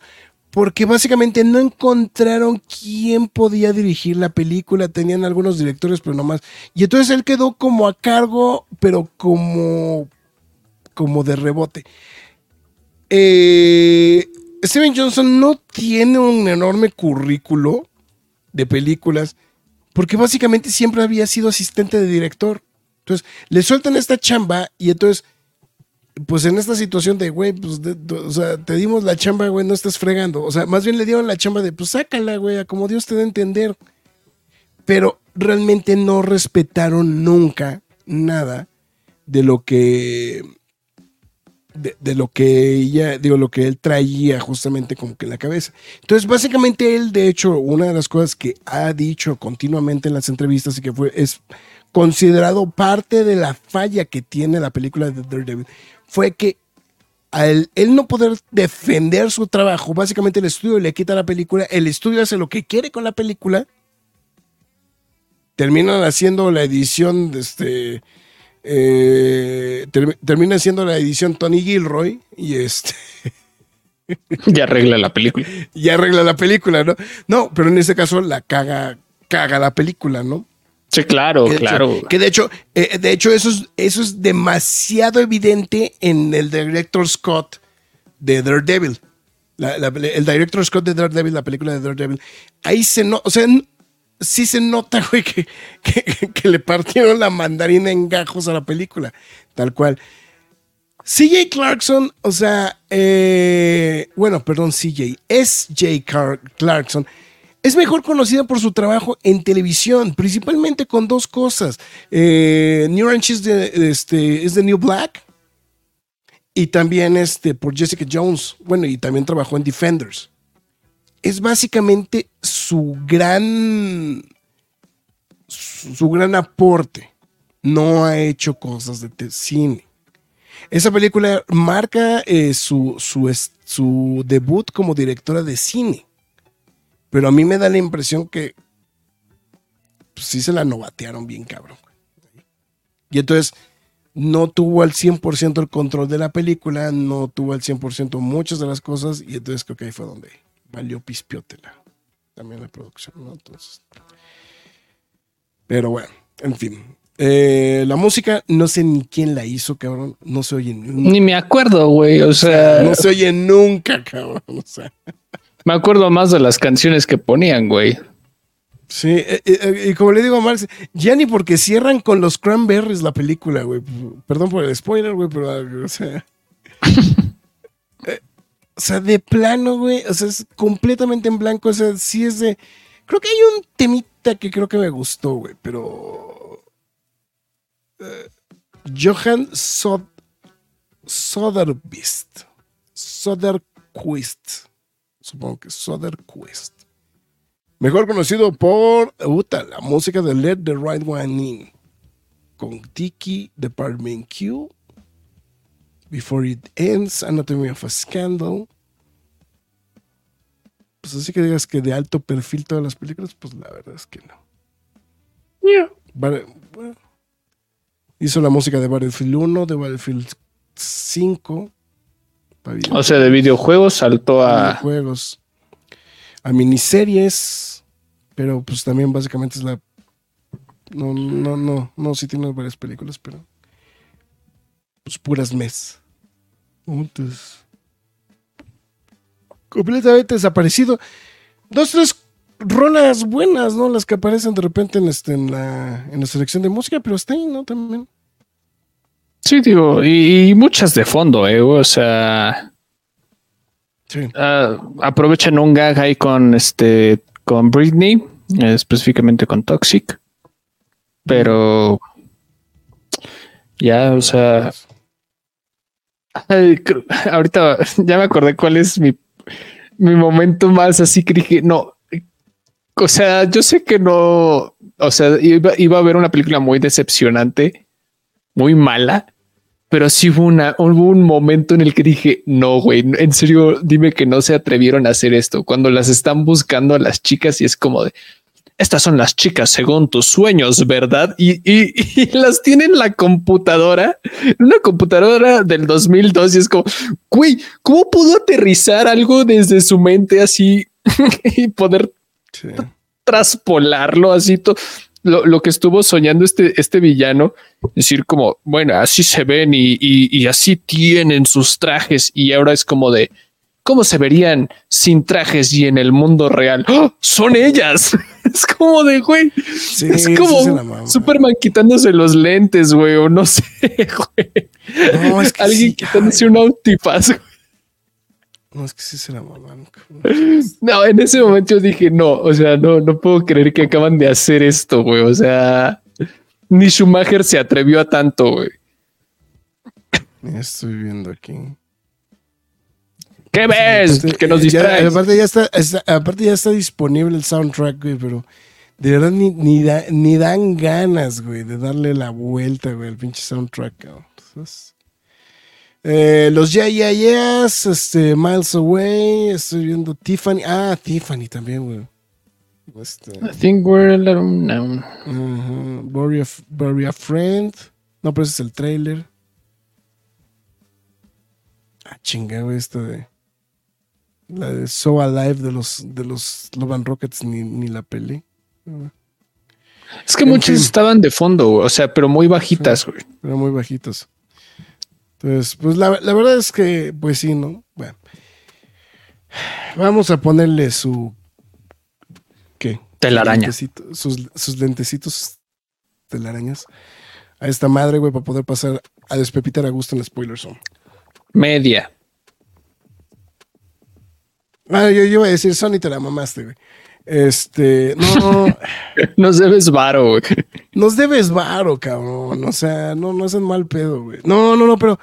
porque básicamente no encontraron quién podía dirigir la película, tenían algunos directores, pero no más. Y entonces él quedó como a cargo, pero como, como de rebote. Eh, Steven Johnson no tiene un enorme currículo de películas, porque básicamente siempre había sido asistente de director. Entonces, le sueltan esta chamba y entonces, pues en esta situación de, güey, pues, o sea, te dimos la chamba, güey, no estás fregando. O sea, más bien le dieron la chamba de, pues sácala, güey, como Dios te da a entender. Pero realmente no respetaron nunca nada de lo que de, lo que ella, digo, lo que él traía justamente como que en la cabeza. Entonces, básicamente él, de hecho, una de las cosas que ha dicho continuamente en las entrevistas y que fue, es considerado parte de la falla que tiene la película de Daredevil, fue que al él no poder defender su trabajo, básicamente el estudio le quita la película, el estudio hace lo que quiere con la película, terminan haciendo la edición de este eh, termina siendo la edición Tony Gilroy y este. ya arregla la película. Ya arregla la película, ¿no? No, pero en este caso la caga, caga la película, ¿no? Sí, claro, claro. que de hecho, eh, de hecho, eso es, eso es demasiado evidente en el director Scott de Daredevil. el director Scott de Daredevil, la película de Daredevil. Ahí se no, o sea, sí se nota, güey, que, que, le partieron la mandarina en gajos a la película. Tal cual. CJ Clarkson, o sea, eh, bueno, perdón, CJ, es J. Clarkson. Es mejor conocida por su trabajo en televisión, principalmente con dos cosas. Eh, New Orange is the, este, New Black y también este, por Jessica Jones. Bueno, y también trabajó en Defenders es básicamente su gran, su, gran aporte. No ha hecho cosas de cine. Esa película marca eh, su, su, debut como directora de cine. Pero a mí me da la impresión que pues, sí se la novatearon bien cabrón. Y entonces no tuvo al 100% el control de la película, no tuvo al 100% muchas de las cosas y entonces creo que ahí fue donde valió pispiótela. También la producción, ¿no? Entonces. Pero bueno, en fin. Eh, la música, no sé ni quién la hizo, cabrón. No se oye nunca. Ni me acuerdo, güey. O sea. No se oye nunca, cabrón. O sea. Me acuerdo más de las canciones que ponían, güey. Sí, eh, eh, y como le digo a Marx, ya ni porque cierran con los cranberries la película, güey. Perdón por el spoiler, güey, pero, o sea. O sea, de plano, güey. O sea, es completamente en blanco. O sea, sí es de. Creo que hay un temita que creo que me gustó, güey, pero. Johan Sod Soderbeast. Soderquist. Supongo que Soderquist. Mejor conocido por Uta, la música de Let the Right One In. Con Tiki, Department Q Before It Ends, Anatomy of a Scandal. Pues así que digas que de alto perfil todas las películas, pues la verdad es que no. hizo la música de Battlefield 1, de Battlefield 5. O sea, de videojuegos saltó a. Videojuegos. A miniseries. Pero pues también básicamente es la. No, no, no, no, sí tiene varias películas, pero. Pues puras mes. Entonces, completamente desaparecido. Dos, tres rolas buenas, ¿no? Las que aparecen de repente en, este, en, la, en la selección de música, pero está ahí, ¿no? También. Sí, digo, y, muchas de fondo, ¿eh? O sea. Sí. Ah, aprovechan un gag ahí con este con Britney, específicamente con Toxic. Pero ya, o sea, ahorita ya me acordé cuál es mi, mi momento más así que dije, no, o sea, yo sé que no, o sea, iba, iba a ver una película muy decepcionante, muy mala, pero sí hubo, una, hubo un momento en el que dije, no, güey, en serio, dime que no se atrevieron a hacer esto. Cuando las están buscando a las chicas y es como de, estas son las chicas según tus sueños, ¿verdad? Y, las tiene en la computadora, una computadora del 2002 y es como, güey, ¿cómo pudo aterrizar algo desde su mente así y poder traspolarlo así? Lo, que estuvo soñando este, este villano, decir como, bueno, así se ven y, y así tienen sus trajes y ahora es como de, ¿Cómo se verían sin trajes y en el mundo real? ¡Oh! Son ellas. Es como de güey. Sí, es como. Superman quitándose los lentes, güey, o no sé, güey. No, es que Alguien sí, quitándose ay. un antifaz. güey. No, es que sí se la maman. cabrón. No, en ese momento yo dije, no, o sea, no, no puedo creer que acaban de hacer esto, güey. O sea, ni Schumacher se atrevió a tanto, güey. Estoy viendo aquí. ¿Qué ves? Aparte, que nos ya- distraes. aparte ya está, está- aparte ya está disponible el soundtrack, güey, pero de verdad ni, ni, da- ni dan ganas, güey, de darle la vuelta, güey, al pinche soundtrack, cabrón. Entonces, eh, los Ya Ya Yeahs, este, Miles Away, estoy viendo Tiffany, ah, Tiffany también, güey. Este, I think we're a little known. Ajá. Bury, a, Bury a Friend. No, pero ese es el trailer. Ah, chinga, güey, esto de. La de So Alive de los, de los Love and Rockets ni, ni la peli. Es que En muchas fin. estaban de fondo, o sea, pero muy bajitas, güey. Eran muy bajitos. Entonces, pues la, la verdad es que, pues sí, ¿no? Bueno. Vamos a ponerle su. ¿Qué? Telaraña. Lentecito- sus, sus lentecitos telarañas a esta madre, güey, para poder pasar a despepitar a gusto en la spoiler zone. Media. Ah, yo, yo iba a decir, Sony te la mamaste, güey. Este, no, Nos debes varo, güey. nos debes varo, cabrón. O sea, no, no hacen mal pedo, güey. No, no, no, pero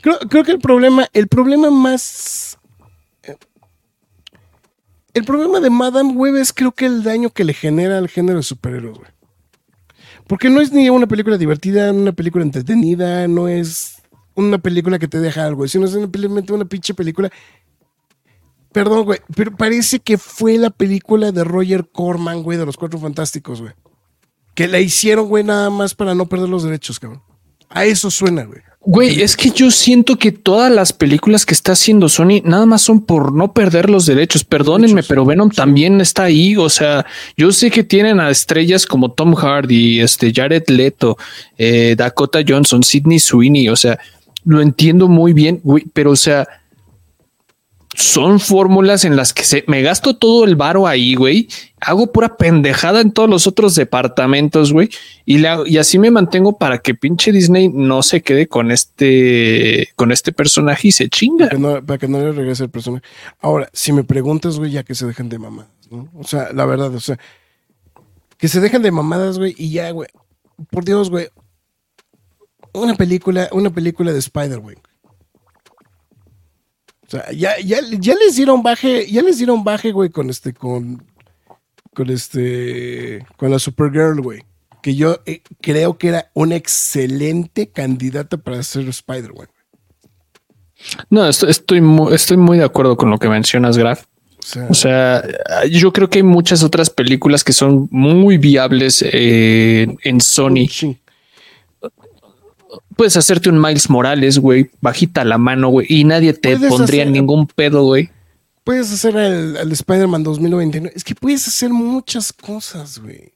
creo, creo que el problema, el problema más. El problema de Madame Web es creo que el daño que le genera al género de superhéroes, güey. Porque no es ni una película divertida, una película entretenida, no es una película que te deja algo, sino es simplemente una pinche película. Perdón, güey, pero parece que fue la película de Roger Corman, güey, de los Cuatro Fantásticos, güey. Que la hicieron, güey, nada más para no perder los derechos, cabrón. A eso suena, güey. Güey, es que yo siento que todas las películas que está haciendo Sony nada más son por no perder los derechos. Perdónenme, pero Venom también está ahí. O sea, yo sé que tienen a estrellas como Tom Hardy, este Jared Leto, eh, Dakota Johnson, Sidney Sweeney. O sea, lo entiendo muy bien, güey, pero o sea, son fórmulas en las que se, me gasto todo el varo ahí, güey. Hago pura pendejada en todos los otros departamentos, güey. Y, así me mantengo para que pinche Disney no se quede con este, con este personaje y se chinga. Para que no, le regrese el personaje. Ahora, si me preguntas, güey, ya que se dejen de mamadas, ¿no? O sea, la verdad, o sea, que se dejen de mamadas, güey, y ya, güey. Por Dios, güey. Una película, una película de Spider, güey. O sea, ya, ya, ya les dieron baje, ya les dieron baje, güey, con este, con, con este, con la Supergirl, güey. Que yo eh, creo que era una excelente candidata para ser Spider, güey. No, estoy, estoy, muy, estoy muy de acuerdo con lo que mencionas, Graf. O sea, O sea, yo creo que hay muchas otras películas que son muy viables eh, en Sony. ching. Puedes hacerte un Miles Morales, güey, bajita la mano, güey, y nadie te pondría hacer- ningún pedo, güey. Puedes hacer el, el Spider-Man 2099. Es que puedes hacer muchas cosas, güey.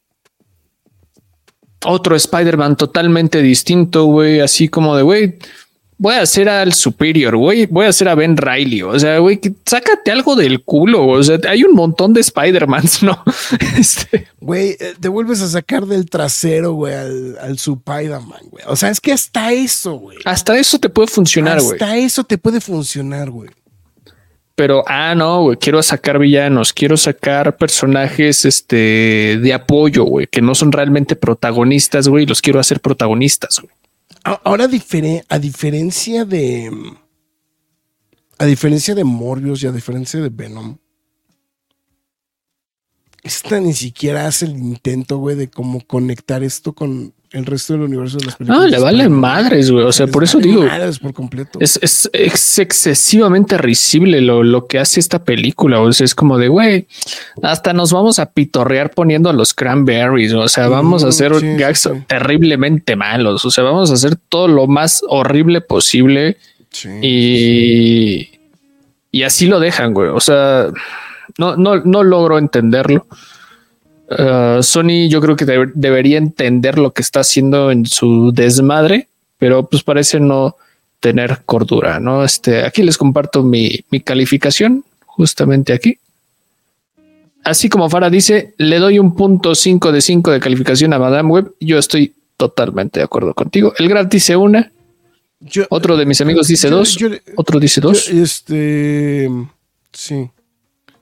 Otro Spider-Man totalmente distinto, güey, así como de, güey, voy a hacer al Superior, güey, voy a hacer a Ben Riley, o sea, güey, sácate algo del culo, o sea, hay un montón de Spider-Mans, ¿no? Este, Güey, eh, te vuelves a sacar del trasero, güey, al, al Spider-Man, güey. O sea, es que hasta eso, güey. hasta eso te puede funcionar, güey. Hasta eso te puede funcionar, güey. Pero, ah, no, güey, quiero sacar villanos, quiero sacar personajes este, de apoyo, güey, que no son realmente protagonistas, güey, los quiero hacer protagonistas, güey. Ahora, difere- a diferencia de. A diferencia de Morbius y a diferencia de Venom. Esta ni siquiera hace el intento, güey, de cómo conectar esto con el resto del universo de las películas. No, de le vale Spider-Man. madres, güey. O sea, por eso vale digo, madres por completo. es, es, es excesivamente risible lo, lo que hace esta película. O sea, es como de, güey, hasta nos vamos a pitorrear poniendo a los cranberries. O sea, vamos a Mm, hacer sí, gags sí. terriblemente malos. O sea, vamos a hacer todo lo más horrible posible. Sí. y, y así lo dejan, güey. O sea, no, no, no logro entenderlo. Uh, Sony yo creo que debe- debería entender lo que está haciendo en su desmadre, pero pues parece no, tener cordura, ¿no? Este, aquí les comparto mi, mi calificación, justamente aquí. Así como Farah dice, le doy un punto 5 de 5 de calificación a Madame Web. Yo estoy totalmente de acuerdo contigo. El Graf dice una, Yo- otro de mis amigos dice yo- dos, yo- otro dice dos. este. Sí.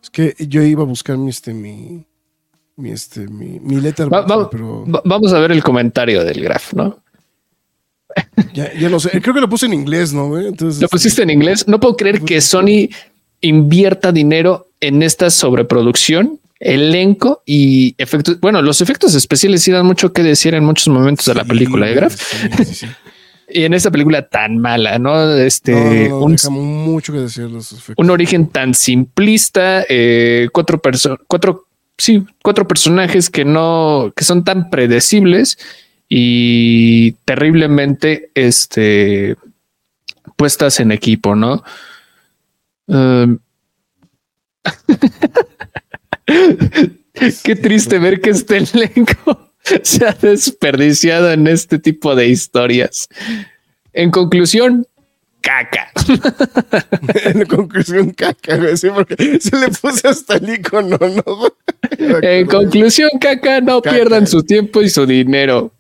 Es que yo iba a buscar mi, este, mi. Mi, este, mi, mi letra, Va- va- pero va- vamos a ver el comentario del Graf, ¿no? ya, ya no sé. Creo que lo puse en inglés, ¿no, güey? Entonces, Lo pusiste en inglés. No puedo creer que Sony invierta dinero en esta sobreproducción, elenco y efectos. Bueno, los efectos especiales sí dan mucho que decir en muchos momentos de la película de güey, Graf. sí, sí, sí. Y en esta película tan mala, ¿no? Este, No, no, no, un, mucho que decir los efectos. un origen tan simplista, eh, cuatro personas, cuatro, sí, cuatro personajes que no, que son tan predecibles y terriblemente, este, puestas en equipo, ¿no? Um, Qué triste ver que este elenco se ha desperdiciado en este tipo de historias. En conclusión, caca. en conclusión, caca, güey. Sí, porque se le puse hasta el icono, ¿no? En conclusión, caca, no Caca. pierdan su tiempo y su dinero,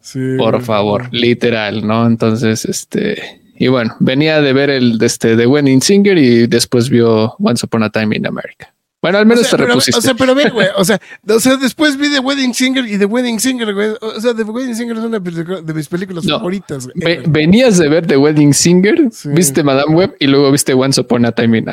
Sí, por favor, literal, ¿no? Entonces, este, y bueno, venía de ver el de este The Wedding Singer y después vio Once Upon a Time in America. Bueno, al menos o sea, te pero, repusiste. o sea, pero ve, güey. O sea, o sea, después vi The Wedding Singer y The Wedding Singer, güey. O sea, The Wedding Singer es una de mis películas No. favoritas, güey. Ve- venías de ver The Wedding Singer, Sí. viste Madame Web y luego viste Once Upon a Time in,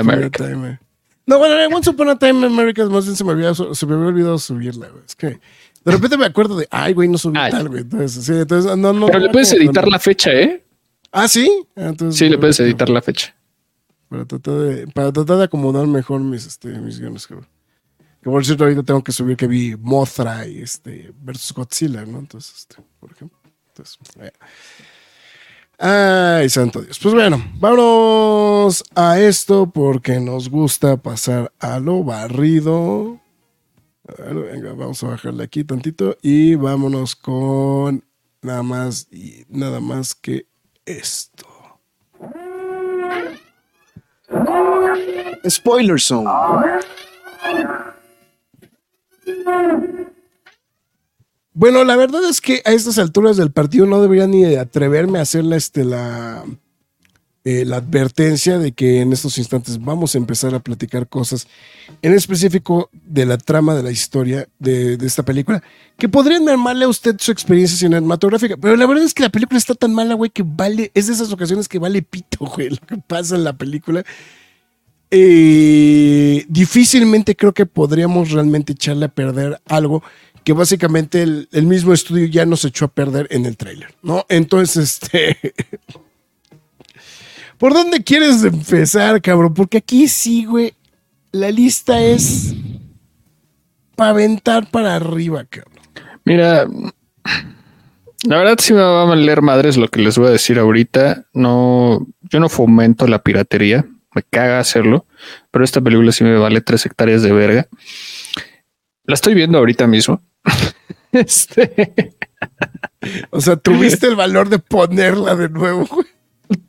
America. Time. No, bueno, Once Upon a Time in America más bien se me había, se me había olvidado subirla, güey. Es que de repente me acuerdo de, ay, güey, no subí Ay. tal, güey. Entonces, sí, entonces, no, no. Pero no, le puedes editar la fecha, ¿eh? Ah, sí. Entonces, Sí, le puedes editar la fecha. Para tratar de, para tratar de acomodar mejor mis, este, mis guiones, cabrón. Que por cierto, ahorita tengo que subir que vi Mothra y este versus Godzilla, ¿no? Entonces, este, por ejemplo. Entonces. Ay, santo Dios. Pues bueno, vámonos a esto porque nos gusta pasar a lo barrido. A ver, venga, vamos a bajarle aquí tantito y vámonos con nada más y nada más que esto. Spoiler Zone. Bueno, la verdad es que a estas alturas del partido no debería ni atreverme a hacer este, la, eh, la advertencia de que en estos instantes vamos a empezar a platicar cosas en específico de la trama de la historia de, de esta película que podrían mermarle a usted su experiencia cinematográfica. Pero la verdad es que la película está tan mala, güey, que vale, es de esas ocasiones que vale pito, güey, lo que pasa en la película. Eh, difícilmente creo que podríamos realmente echarle a perder algo que básicamente el, el mismo estudio ya nos echó a perder en el tráiler, ¿no? Entonces, este... ¿Por dónde quieres empezar, cabrón? Porque aquí sí, güey, la lista es para aventar para arriba, cabrón. Mira, la verdad sí me va a valer madres lo que les voy a decir ahorita. No, yo no fomento la piratería, me caga hacerlo, pero esta película sí me vale tres hectáreas de verga. La estoy viendo ahorita mismo. Este, O sea, tuviste el valor de ponerla de nuevo, güey.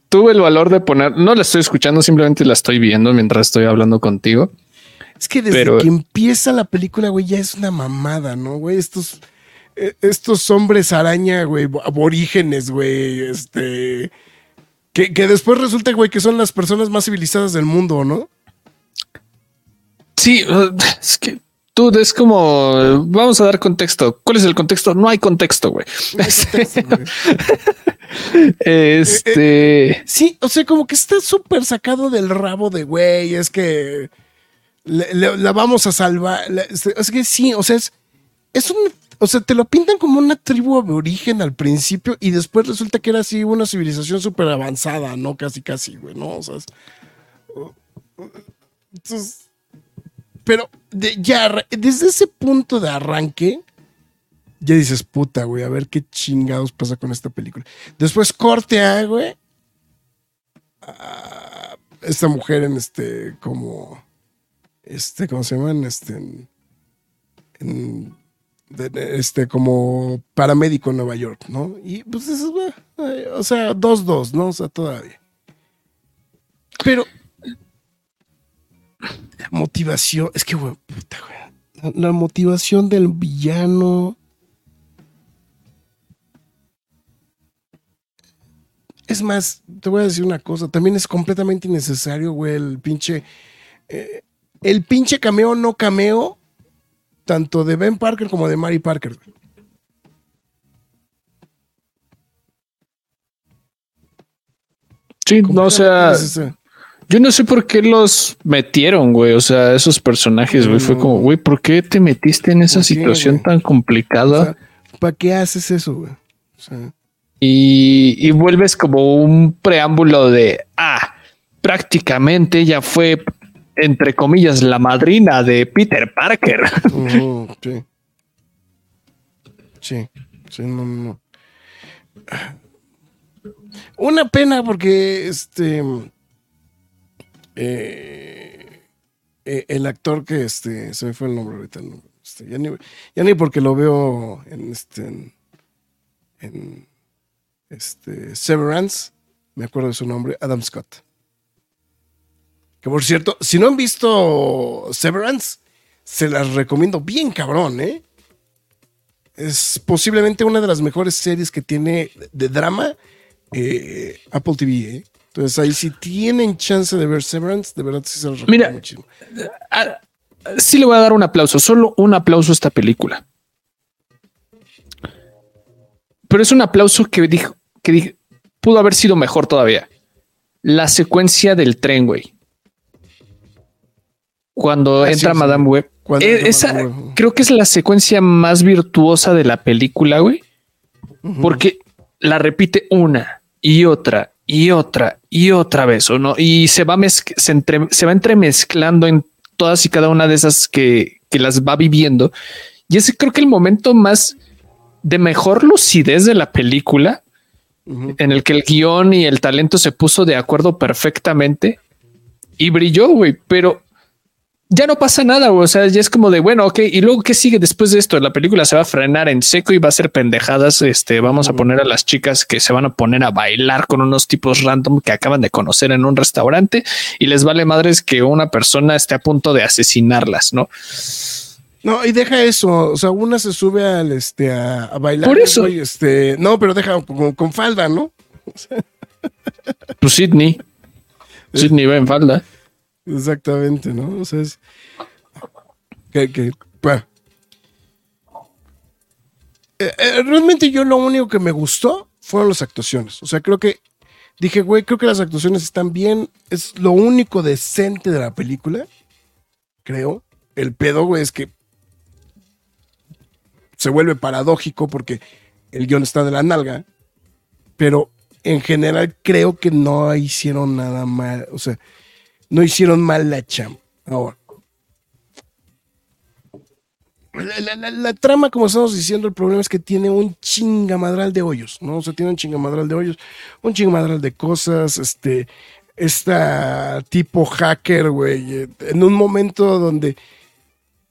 Tuve el valor de poner, no la estoy escuchando, simplemente la estoy viendo mientras estoy hablando contigo. Es que desde Pero- que empieza la película, güey, ya es una mamada, ¿no, güey? Estos, eh, estos hombres araña, güey, aborígenes, güey, este... Que, que después resulta, güey, que son las personas más civilizadas del mundo, ¿no? Sí, es que tú es como vamos a dar contexto. ¿Cuál es el contexto? No hay contexto, güey. Este Sí, o sea, como que está súper sacado del rabo de, güey, es que le- le- la vamos a salvar. La- este, es que sí, o sea, es, es un... O sea, te lo pintan como una tribu de origen al principio y después resulta que era así una civilización súper avanzada, ¿no? Casi, casi, güey, ¿no? O sea, es- entonces, pero ya, desde ese punto de arranque, ya dices, puta, güey, a ver qué chingados pasa con esta película. Después corte a, güey, a esta mujer en este, como, este, ¿cómo se llaman? Este, en, en de- de- este, como paramédico en Nueva York, ¿no? Y pues eso, eh, o sea, 2-2, ¿no? O sea, todavía. Pero la motivación, es que, güey, puta, güey. La, la motivación del villano. Es más, te voy a decir una cosa, también es completamente innecesario, güey, el pinche. eh, el pinche cameo no cameo, tanto de Ben Parker como de Mary Parker. Sí, no, o sea, innecesario. Yo no sé por qué los metieron, güey. O sea, esos personajes, güey. Fue como, güey, ¿por qué te metiste en esa ¿Por qué, situación tan complicada? O sea, ¿Para qué haces eso, güey? O sea, y, y vuelves como un preámbulo de, ah, prácticamente ella fue, entre comillas, la madrina de Peter Parker. ujú, sí. Sí, sí, no, no, no. Una pena porque este eh, eh, el actor que este se me fue el nombre ahorita, este, ya, ni, porque lo veo en este en, este Severance, me acuerdo de su nombre, Adam Scott. Que por cierto, si no han visto Severance, se las recomiendo bien cabrón, ¿eh? Es posiblemente una de las mejores series que tiene de drama Apple TV, ¿eh? Entonces ahí si tienen chance de ver Severance, de verdad sí se los recomiendo Mira, muchísimo. Ah, sí le voy a dar un aplauso, solo un aplauso a esta película. Pero es un aplauso que dijo que pudo haber sido mejor todavía. La secuencia del tren, güey. Cuando Ah, entra sí. Madame Web. Eh, esa Madame creo que es la secuencia más virtuosa de la película, güey. Porque la repite una y otra y otra y otra vez, ¿o no? Y se va, se, entre- se va entremezclando en todas y cada una de esas que, que las va viviendo. Y ese creo que el momento más de mejor lucidez de la película, en el que el guion y el talento se puso de acuerdo perfectamente y brilló, güey, pero ya no pasa nada, güey. O sea, ya es como de bueno, ok. Y luego, ¿qué sigue después de esto? La película se va a frenar en seco y va a ser pendejadas. Este, vamos a poner a las chicas que se van a poner a bailar con unos tipos random que acaban de conocer en un restaurante y les vale madres que una persona esté a punto de asesinarlas, no? No, y deja eso, o sea, una se sube al este a, a bailar. Por eso. este, no, pero deja con, con falda, ¿no? Pues Sidney. Sidney va en falda. Exactamente, ¿no? O sea, es que, que. Eh, eh, realmente yo lo único que me gustó fueron las actuaciones. O sea, creo que dije, güey, creo que las actuaciones están bien. Es lo único decente de la película. Creo. El pedo, güey, es que se vuelve paradójico porque el guion está de la nalga. Pero en general creo que no hicieron nada mal. O sea, no hicieron mal la chamba. Ahora. La, la- la- la trama, como estamos diciendo, el problema es que tiene un chingamadral de hoyos, ¿no? O sea, tiene un chingamadral de hoyos, un chingamadral de cosas, este, esta tipo hacker, güey, eh, en un momento donde,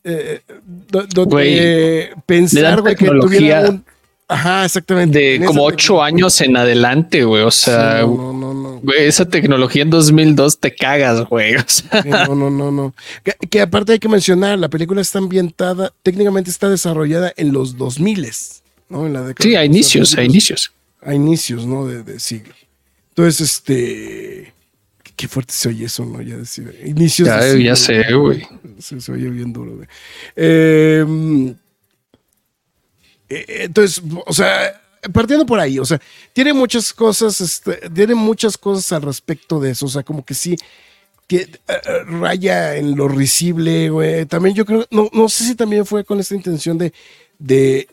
eh, do- donde pensar, güey, que tuviera un... Ajá, exactamente. De En como ocho años en adelante, güey. O sea, no, no, no, no. güey, esa tecnología en 2002 te cagas, güey. O sea, Sí, no, no, no, no. Que, que aparte hay que mencionar, la película está ambientada, técnicamente está desarrollada en los 2000, ¿no? En la década. sí, a inicios, a inicios. A inicios, ¿no? De, de siglo. Entonces, este. Qué fuerte se oye eso, ¿no? Ya decir. Inicios Ya, de siglo, ya sé, güey. Se, se oye bien duro, güey. Eh, entonces, o sea, partiendo por ahí, o sea, tiene muchas cosas, este, tiene muchas cosas al respecto de eso, o sea, como que sí, que eh, eh, raya en lo risible, güey. También yo creo, no, no sé si también fue con esta intención de, de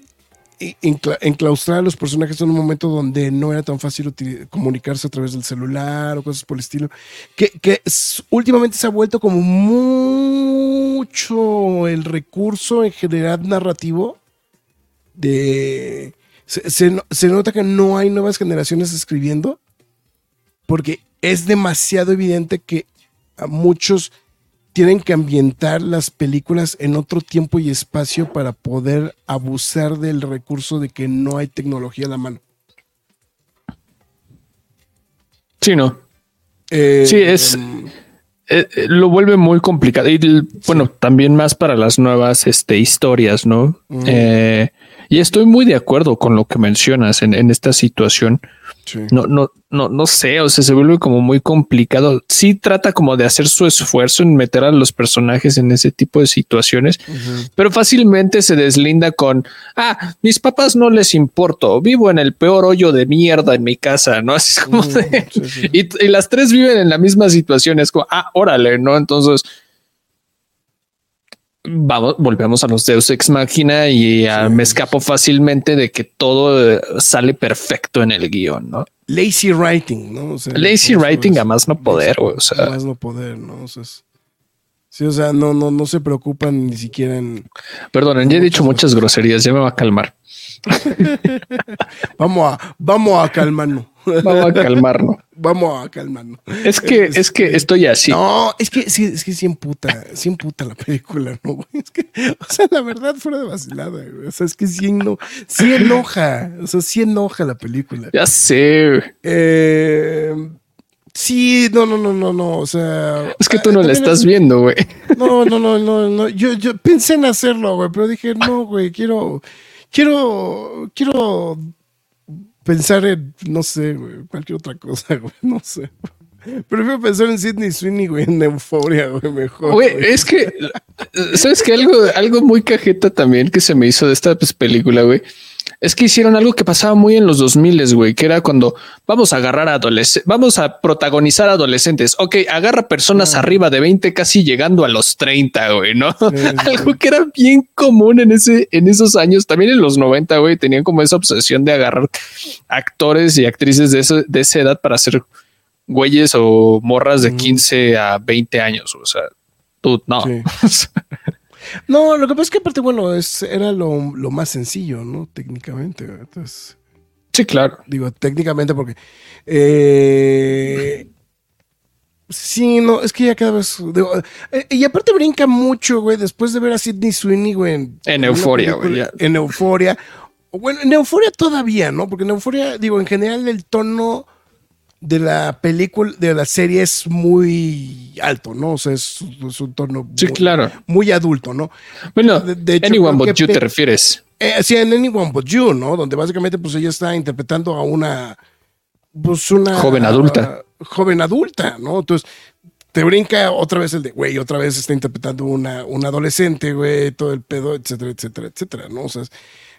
encla- enclaustrar a los personajes en un momento donde no era tan fácil comunicarse a través del celular o cosas por el estilo, que, que últimamente se ha vuelto como mucho el recurso en general narrativo de... Se, se no- se nota que no hay nuevas generaciones escribiendo porque es demasiado evidente que a muchos tienen que ambientar las películas en otro tiempo y espacio para poder abusar del recurso de que no hay tecnología a la mano. Sí, no. Eh, Sí, es- em, Eh, eh, lo vuelve muy complicado. Y bueno, también más para las nuevas este, historias, ¿no? Eh, y estoy muy de acuerdo con lo que mencionas en, en esta situación. sí. No, no, no, no sé, o sea, se vuelve como muy complicado. Sí trata como de hacer su esfuerzo en meter a los personajes en ese tipo de situaciones, pero fácilmente se deslinda con, ah, mis papás no les importo, vivo en el peor hoyo de mierda en mi casa, ¿no? Así es como de... sí, sí. Y, y las tres viven en la misma situación, es como, ah, órale, ¿no? Entonces... Vamos, volvemos a los Deus Ex Máquina y Sí. me escapo fácilmente de que todo eh, sale perfecto en el guion, ¿no? Lazy writing, ¿no? O sea, Lazy ¿cómo se writing a más no poder, güey, o sea. a más no poder, ¿no? O sea, es- sí, o sea, no, no, no se preocupan ni siquiera en. Perdonen, ya he dicho muchas groserías, ya me va a calmar. Vamos a, vamos a calmarnos. Vamos a calmarnos. vamos a calmarnos. Es que, es que estoy así. No, es que sí, es que sí emputa, sí emputa la película, ¿no? güey? Es que, o sea, la verdad, fuera de vacilada, güey. O sea, es que sí, eno- sí enoja, o sea, sí enoja la película. Ya sé. Eh, sí, no, no, no, no, no, o sea. Es que tú no la estás viendo, güey. No, no, no, no, no. Yo, yo pensé en hacerlo, güey, pero dije, no, güey, quiero, quiero, quiero pensar en, no sé, güey, cualquier otra cosa, güey, no sé. Prefiero pensar en Sidney Sweeney, güey, en Euforia, güey, mejor. Güey, es que, ¿sabes que Algo, algo muy cajeta también que se me hizo de esta pues, película, güey. Es que hicieron algo que pasaba muy en los 2000, güey, que era cuando vamos a agarrar a adolescentes, vamos a protagonizar adolescentes. Ok, agarra personas arriba de 20, casi llegando a los 30, güey, ¿no? sí, algo que era bien común en ese, en esos años, también en los 90, güey, tenían como esa obsesión de agarrar actores y actrices de, de esa edad para hacer güeyes o morras de 15 a 20 años. O sea, tú no. Sí. No, lo que pasa es que aparte, bueno, es, era lo, lo más sencillo, ¿no? Técnicamente, entonces... sí, claro. Digo, técnicamente porque... eh, sí, no, es que ya cada vez... digo, eh, y aparte brinca mucho, güey, después de ver a Sidney Sweeney, güey. En, En película- güey. En Euforia. Bueno, en Euforia todavía, ¿no? Porque en Euforia, digo, en general el tono de la película, de la serie es muy alto, ¿no? O sea, es, es un tono Sí, muy, claro. muy adulto, ¿no? Bueno, De- de hecho, anyone but you te refieres. Eh, sí, en Anyone But You, ¿no? Donde básicamente pues ella está interpretando a una pues una Joven adulta. joven adulta, ¿no? Entonces te brinca otra vez el de, güey, otra vez está interpretando una, una adolescente, güey, todo el pedo, etcétera, etcétera, etcétera, ¿no? O sea, es,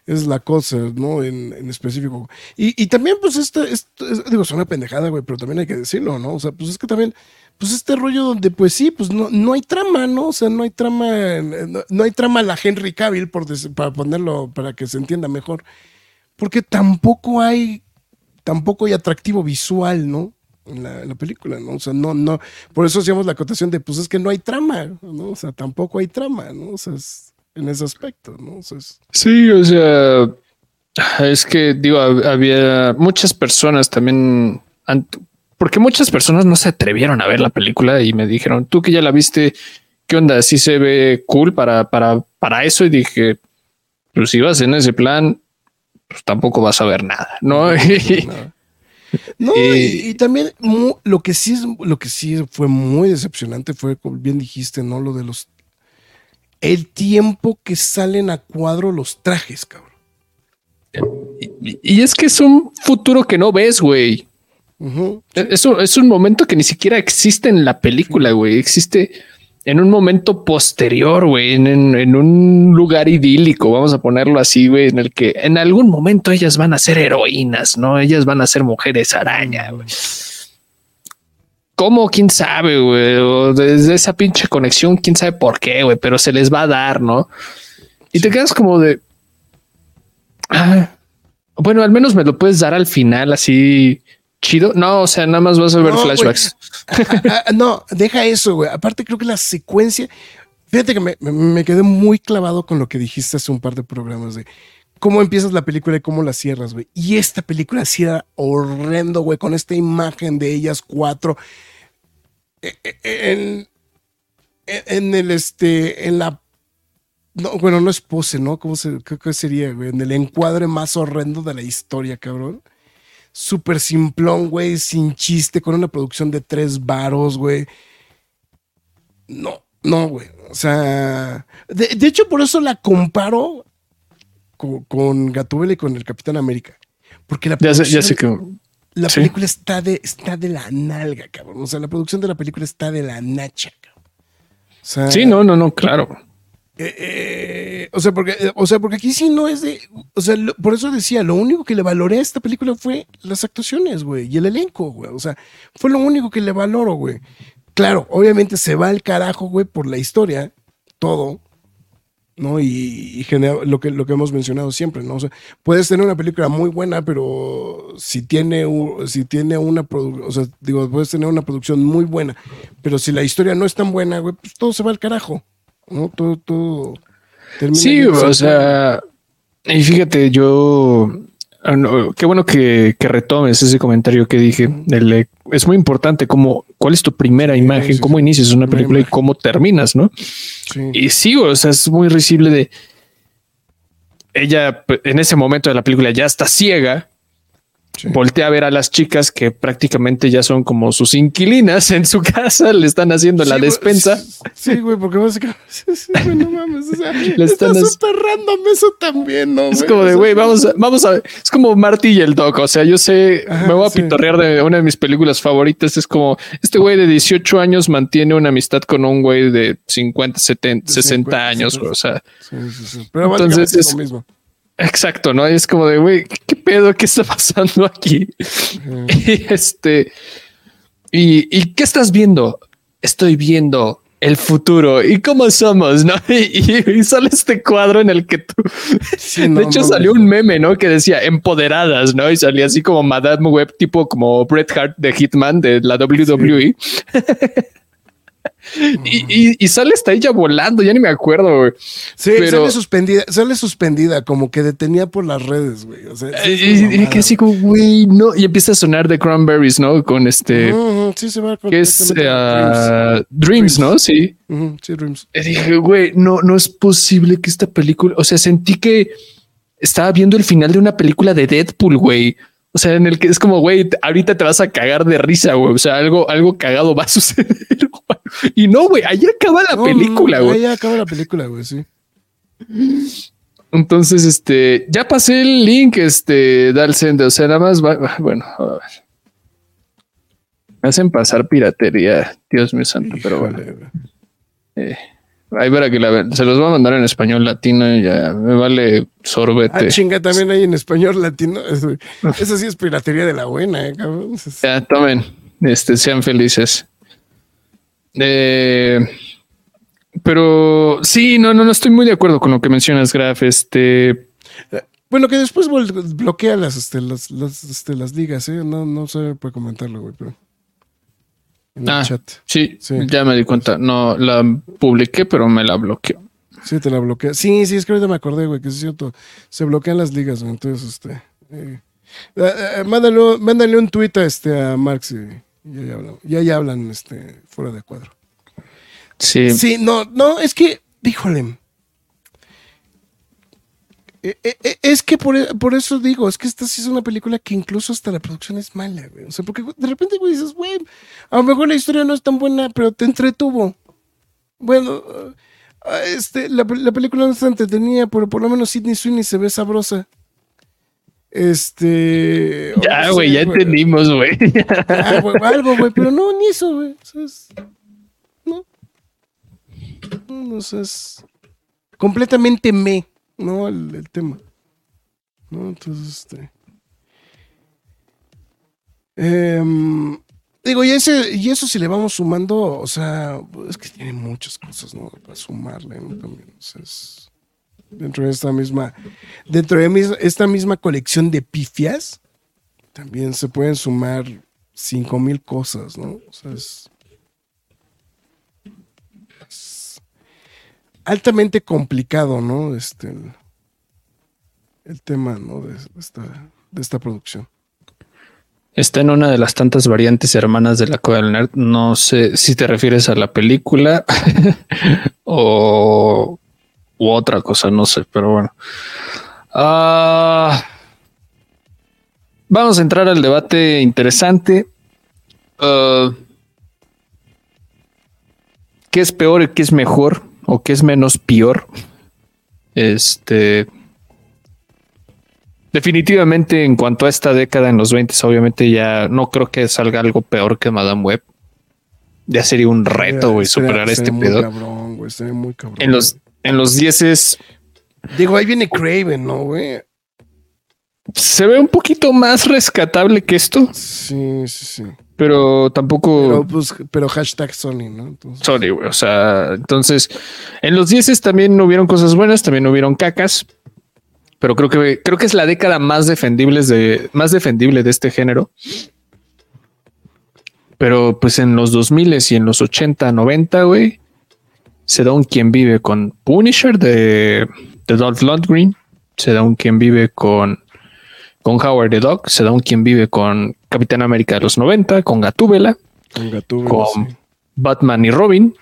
es la cosa, ¿no? En, en específico. Y, y también, pues, este, este- es- digo, es una pendejada, güey, pero también hay que decirlo, ¿no? O sea, pues es que también, pues este rollo donde, pues sí, pues no, no hay trama, ¿no? O sea, no hay trama, no, no hay trama a la Henry Cavill, por dec- para ponerlo, para que se entienda mejor. Porque tampoco hay, tampoco hay atractivo visual, ¿no? En la, en la película, ¿no? O sea, no, no, por eso hacíamos la acotación de, pues es que no hay trama, ¿no? O sea, tampoco hay trama, ¿no? O sea, es en ese aspecto, ¿no? O sea, es- Sí, o sea, es que digo, hab- había muchas personas también, porque muchas personas no se atrevieron a ver la película y me dijeron, tú que ya la viste, ¿qué onda? Sí se ve cool para, para, para eso. Y dije, pues si vas en ese plan, pues tampoco vas a ver nada, ¿no? No, Y- y, y también mu- lo que sí es, lo que sí fue muy decepcionante fue, como bien dijiste, ¿no? Lo de los el tiempo que salen a cuadro los trajes, cabrón. y, y es que es un futuro que no ves, güey. Ujú. Es un, es un momento que ni siquiera existe en la película, güey. Existe en un momento posterior, güey, en, en- en un lugar idílico, vamos a ponerlo así, güey, en el que en algún momento ellas van a ser heroínas, ¿no? Ellas van a ser mujeres araña, güey. ¿Cómo? ¿Quién sabe, güey? O desde esa pinche conexión, quién sabe por qué, güey, pero se les va a dar, ¿no? Y te quedas como de... Ah, bueno, al menos me lo puedes dar al final así chido. No, o sea, nada más vas a ver No, flashbacks. Ah, ah, no, deja eso, güey. Aparte, creo que la secuencia. Fíjate que me quedé muy clavado con lo que dijiste hace un par de programas de cómo empiezas la película y cómo la cierras, güey. Y esta película sí era horrendo, güey, con esta imagen de ellas cuatro. Eh, eh, en- en, en el este, en la no, bueno, no es pose, ¿no? ¿Cómo se, qué, sería, güey? En el encuadre más horrendo de la historia, cabrón. Súper simplón, güey, sin chiste, con una producción de tres varos, güey. No, no, güey. O sea, de hecho, por eso la comparo con, con Gatúbela y con el Capitán América. Porque la Ya sé, ya sé producción- que. la Sí. película está de, está de la nalga, cabrón. O sea, la producción de la película está de la nacha, cabrón. O sea, Sí, no, no, no, claro. eh, eh, o, sea, porque, eh, o sea, porque aquí sí no es de. O sea, lo- por eso decía, lo único que le valoré a esta película fue las actuaciones, güey, y el elenco, güey. O sea, fue lo único que le valoro, güey. Claro, obviamente se va al carajo, güey, por la historia, todo, ¿no? Y, y genera lo que, lo que hemos mencionado siempre, ¿no? O sea, puedes tener una película muy buena, pero si tiene, si tiene una producción, o sea, digo, puedes tener una producción muy buena, pero si la historia no es tan buena, güey, pues todo se va al carajo, ¿no? Todo, todo termina Sí, o sea, y fíjate, yo, ah, no, qué bueno que, que retomes ese comentario que dije. es muy importante cómo, cuál es tu primera imagen, sí, cómo inicias una película y cómo terminas, ¿no? Sí. Y sí, o sea, es muy risible de ella en ese momento de la película ya está ciega. Sí. Voltea a ver a las chicas que prácticamente ya son como sus inquilinas en su casa, le están haciendo la Sí, güey, despensa. Sí, güey, porque básicamente. sí, güey, no mames. O sea, Le está están as- súper random eso también, ¿no? Es güey? como de, güey, vamos a, vamos a, es como Marty y el Doc. O sea, yo sé, Ajá, me voy a sí. pitorrear de una de mis películas favoritas. Es como este güey de 18 años mantiene una amistad con un güey de 50, 70, De 60 50, años. 70. O sea, Sí, sí, sí. Pero Entonces es- lo mismo. Exacto, no? Y es como de, güey, ¿qué, pedo? ¿Qué está pasando aquí? Y este, y, y qué estás viendo? Estoy viendo el futuro y cómo somos, ¿no? Y, y- y sale este cuadro en el que tú, Sí, de hecho no, salió no. un meme, ¿no? Que decía empoderadas, ¿no? Y salía así como Madame Web, tipo como Bret Hart de Hitman de la WWE. y, y- y sale hasta ella volando, ya ni me acuerdo, güey. Sí, pero- sale suspendida, sale suspendida, como que detenía por las redes, güey. O sea, sí, Y, que así como, güey, no. Y empieza a sonar de Cranberries, ¿no? Con este, sí, se va que es ah, Dreams, ¿no? Sí. Sí, Dreams. Y dije, güey, no, no es posible que esta película, o sea, sentí que estaba viendo el final de una película de Deadpool, güey. O sea, en el que es como, güey, ahorita te vas a cagar de risa, güey. O sea, algo, algo cagado va a suceder. güey. Y no, güey, ahí acaba la No, película, no, güey. ahí acaba la película, güey, sí. Entonces, este, ya pasé el link, este, Dal Sender. O sea, nada más va, va- bueno, a ver. Me hacen pasar piratería, Dios mío santo, pero bueno. Eh, ahí para que la vean. Se los voy a mandar en español latino y ya me vale sorbete. Ah, chinga, también hay en español latino. Eso, eso sí es piratería de la buena, eh, cabrón. Ya, tomen, este, sean felices. Eh, pero sí, no, no, no estoy muy de acuerdo con lo que mencionas, Graf. Este, Bueno, que después bloquea las, este, las, las, este, las ligas, ¿eh? No, no sé puede comentarlo, güey, pero. En el ah, chat. sí, Sí. ya me di cuenta. No la publiqué, pero me la bloqueó. Sí, te la bloquea. Sí, sí, es que ahorita me acordé, güey, que es cierto. Se bloquean las ligas, güey. Entonces, este. eh, eh, eh, mándale, mándale un tuit a, este, a Marx y, y ya, hablan, ya hablan este, fuera de cuadro. Sí, Sí, no, no, es que, híjole. Eh, eh, eh, es que por, por eso digo, es que esta sí es una película que incluso hasta la producción es mala, güey. O sea, porque de repente, güey, dices, güey, a lo mejor la historia no es tan buena, pero te entretuvo. Bueno, ah, este, la, la película no está entretenida, pero por lo menos Sidney Sweeney se ve sabrosa. Este. ya, no güey, sé, ya entendimos, güey. Ah, güey, algo, güey, pero no, ni eso, güey. O sea, es- no. No, o sea, es completamente me, ¿no? El, el tema. ¿No? Entonces, este. em, digo, y, ese, y eso si le vamos sumando, o sea, es que tiene muchas cosas, ¿no? Para sumarle, ¿no? También, o sea, es dentro de esta misma, dentro de esta misma colección de pifias, también se pueden sumar cinco mil cosas, ¿no? O sea, es, altamente complicado, ¿no? Este el, tema, ¿no? De, de esta, de esta producción. Está en una de las tantas variantes hermanas de la Cueva del Nerd. No sé si te refieres a la película o u otra cosa, no sé, pero bueno. Ah, vamos a entrar al debate interesante. Ah, ¿Qué es peor y qué es mejor? ¿O qué es menos peor? Este. Definitivamente, en cuanto a esta década en los 20, obviamente ya no creo que salga algo peor que Madame Web. Ya sería un reto, güey, superar este pedo. Cabrón, estaría muy cabrón. En los, en los 10 Digo, ahí viene Craven, ¿no, güey? se ve un poquito más rescatable que esto, Sí, sí, sí. pero tampoco. Pero, pues, pero hashtag Sony, ¿no? Entonces, Sorry, güey. O sea, entonces en los 10 también hubieron cosas buenas, también hubieron cacas, pero creo que creo que es la década más defendibles de más defendible de este género. Pero pues en los 2000 y en los 80, 90, güey, se da un quien vive con Punisher de, de Dolph Lundgren, se da un quien vive con con Howard the Dog, se da un quien vive con Capitán América de los 90, con Gatúbela, con Gatúbela, con sí. Batman y Robin.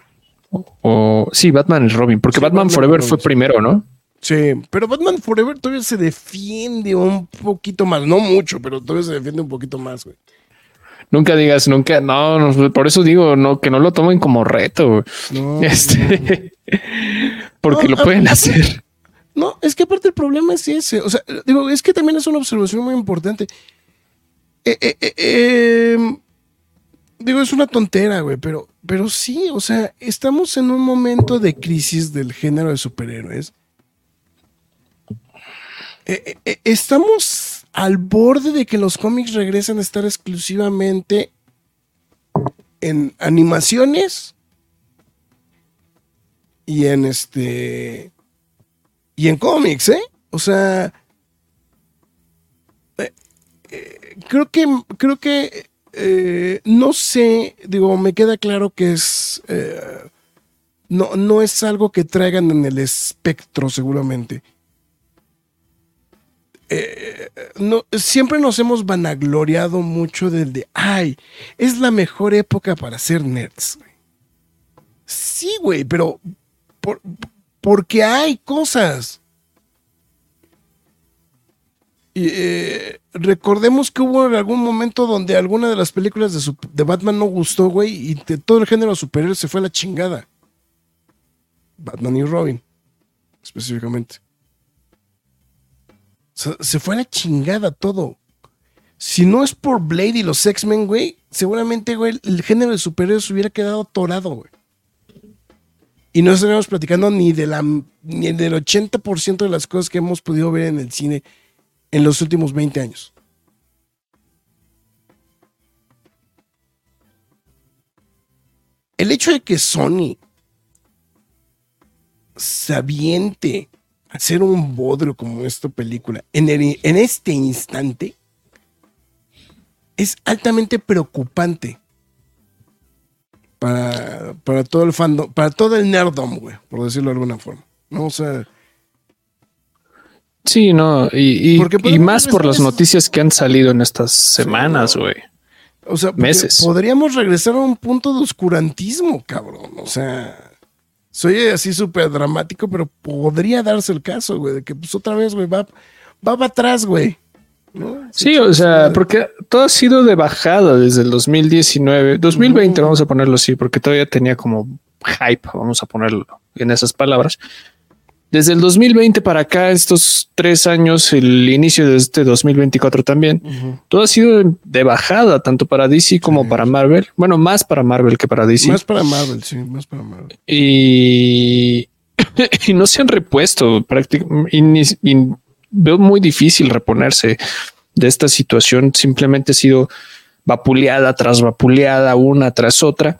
O, sí, Batman y Robin, porque Sí, Batman, Forever Robin, fue primero, ¿no? Sí, pero Batman Forever todavía se defiende un poquito más. No mucho, pero todavía se defiende un poquito más, güey. Nunca digas, nunca, no, no, por eso digo, no, que no lo tomen como reto. No, Este, porque lo pueden hacer. No, es que aparte el problema es ese. O sea, digo, es que también es una observación muy importante. Eh, eh, eh, eh, digo, es una tontera, güey, pero, pero sí, o sea, estamos en un momento de crisis del género de superhéroes. Estamos al borde de que los cómics regresen a estar exclusivamente en animaciones y en este y en cómics, ¿eh? O sea, eh, eh, creo que creo que eh, no sé, digo, me queda claro que es no, no es algo que traigan en el espectro, seguramente. No, siempre nos hemos vanagloriado mucho del de, ay, es la mejor época para ser nerds. güey". Sí, güey, pero por- porque hay cosas. Eh, recordemos que hubo algún momento donde alguna de las películas de, de Batman no gustó, güey, y de todo el género superior se fue a la chingada. Batman y Robin, específicamente. Se fue a la chingada todo. Si no es por Blade y los X-Men, güey, seguramente, güey, el género de superhéroes hubiera quedado atorado, güey. Y no estaríamos platicando ni, de la, ni del 80% de las cosas que hemos podido ver en el cine en los últimos 20 años. El hecho de que Sony se aviente hacer un bodrio como esta película en, el- en este instante es altamente preocupante para, para todo el fandom, para todo el nerdom, güey, por decirlo de alguna forma. ¿no? O sea, Sí, no, y, y- y más por las noticias que han salido en estas semanas, güey. O sea, Meses. podríamos regresar a un punto de oscurantismo, cabrón. O sea, soy así súper dramático, pero podría darse el caso, güey, de que pues otra vez, güey, va, va para atrás, güey. ¿no? Sí, o sea, porque todo ha sido de bajada desde el 2019, 2020, vamos a ponerlo así, porque todavía tenía como hype, vamos a ponerlo en esas palabras. Desde el 2020 para acá, estos tres años, el inicio de este 2024 también, todo ha sido de bajada, tanto para DC como para Marvel. Bueno, más para Marvel que para DC. Más para Marvel, sí, más para Marvel. y, y no se han repuesto prácticamente y, ni- y veo muy difícil reponerse de esta situación. Simplemente ha sido vapuleada tras vapuleada, una tras otra.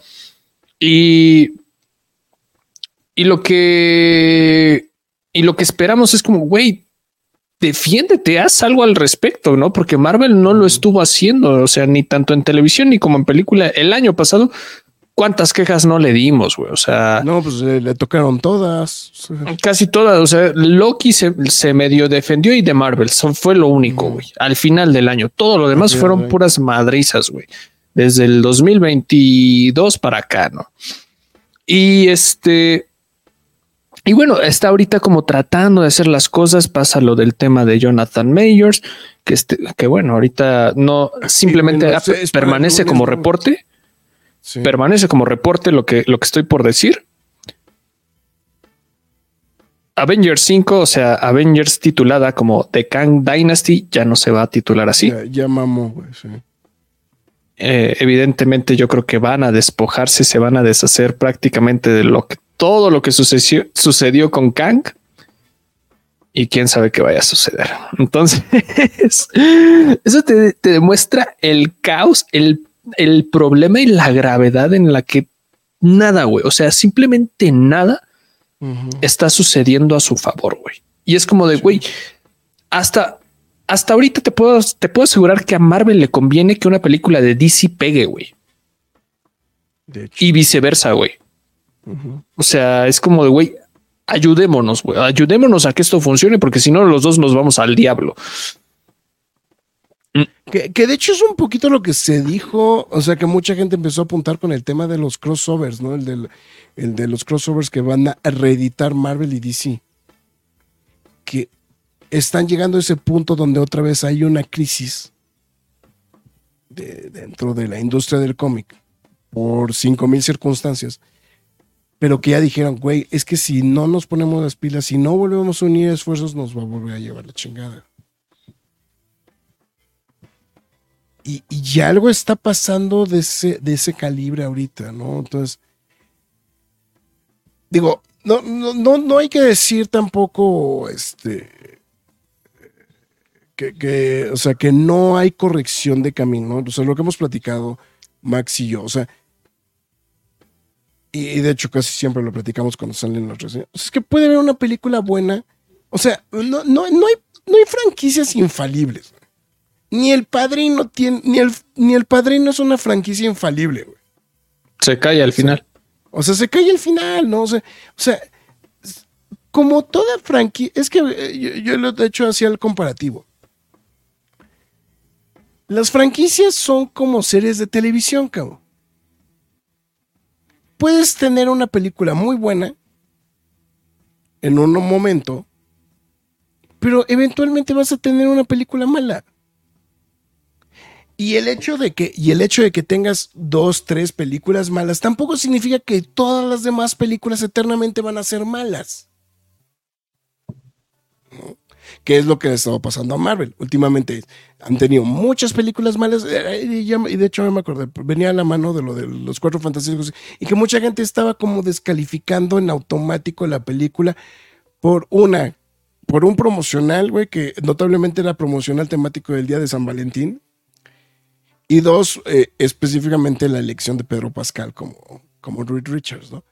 Y, y lo que y lo que esperamos es como, güey, defiéndete, haz algo al respecto, ¿no? Porque Marvel no lo estuvo haciendo, o sea, ni tanto en televisión ni como en película. El año pasado ¿cuántas quejas no le dimos, güey? O sea, No, pues le, le tocaron todas. Casi todas. O sea, Loki se, se medio defendió y de Marvel son, fue lo único, güey. Al final del año, todo lo demás fueron puras madrizas, güey. Desde el 2022 para acá, ¿no? Y este. Y bueno, está ahorita como tratando de hacer las cosas. Pasa lo del tema de Jonathan Mayors, que, este, que bueno, ahorita no simplemente permanece como reporte. sí. Permanece como reporte lo que, lo que estoy por decir. Avengers 5, o sea, Avengers titulada como The Kang Dynasty, ya no se va a titular así. Ya, ya mamó, güey, sí. Eh, evidentemente, yo creo que van a despojarse, se van a deshacer prácticamente de lo que todo lo que sucedió, sucedió con Kang. Y quién sabe qué vaya a suceder. Entonces, eso te, te demuestra el caos, el, el problema y la gravedad en la que nada, güey. O sea, simplemente nada está sucediendo a su favor, güey. Y es como de, güey, hasta, hasta ahorita te puedo, te puedo asegurar que a Marvel le conviene que una película de DC pegue, güey. Y viceversa, güey. O sea, es como de, güey, ayudémonos, güey. Ayudémonos a que esto funcione, porque si no, los dos nos vamos al diablo. Que, que de hecho es un poquito lo que se dijo, o sea que mucha gente empezó a apuntar con el tema de los crossovers, ¿no? El, del, el de los crossovers que van a reeditar Marvel y DC. Que están llegando a ese punto donde otra vez hay una crisis de- dentro de la industria del cómic por 5.000 circunstancias. Pero que ya dijeron, güey, es que si no nos ponemos las pilas, si no volvemos a unir esfuerzos, nos va a volver a llevar la chingada. y, y ya algo está pasando de ese, de ese calibre ahorita, ¿no? Entonces, digo, no, no, no, no hay que decir tampoco, este, que, que, o sea, que no hay corrección de camino, o sea, lo que hemos platicado Max y yo, o sea, y, de hecho casi siempre lo platicamos cuando salen las reseñas, es que puede haber una película buena, o sea, no, no, no hay, no hay franquicias infalibles. Ni el padrino tiene, ni el, ni el padrino es una franquicia infalible, güey. Se cae al final. O sea, se cae al final, ¿no? O sea, o sea como toda franquicia, es que eh, yo, yo lo he hecho hacia el comparativo. Las franquicias son como series de televisión, cabrón. Puedes tener una película muy buena en un momento, pero eventualmente vas a tener una película mala. Y el hecho de que, y el hecho de que tengas dos, tres películas malas, tampoco significa que todas las demás películas eternamente van a ser malas. ¿Qué es lo que le estaba pasando a Marvel? Últimamente han tenido muchas películas malas, eh, y, ya- y de hecho me acordé, venía a la mano de lo de los cuatro fantásticos, y que mucha gente estaba como descalificando en automático la película por una, por un promocional, güey, que notablemente era promocional temático del Día de San Valentín. Y dos, eh, específicamente la elección de Pedro Pascal como, como Reed Richards, ¿no?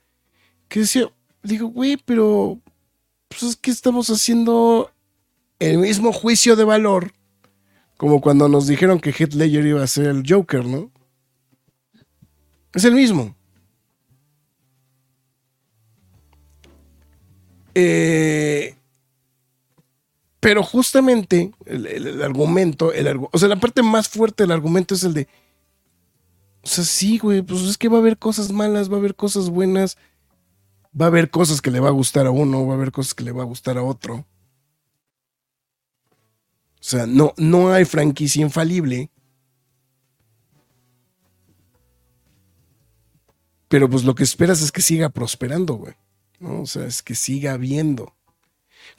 Que decía, digo, güey, pero pues es que estamos haciendo el mismo juicio de valor como cuando nos dijeron que Heath Ledger iba a ser el Joker, ¿no? Es el mismo. Eh, pero justamente el, el- argumento, el, o sea, la parte más fuerte del argumento es el de, o sea, sí, güey, pues es que va a haber cosas malas, va a haber cosas buenas, va a haber cosas que le va a gustar a uno, va a haber cosas que le va a gustar a otro. O sea, no, no hay franquicia infalible. Pero pues lo que esperas es que siga prosperando, güey. ¿no? O sea, es que siga habiendo.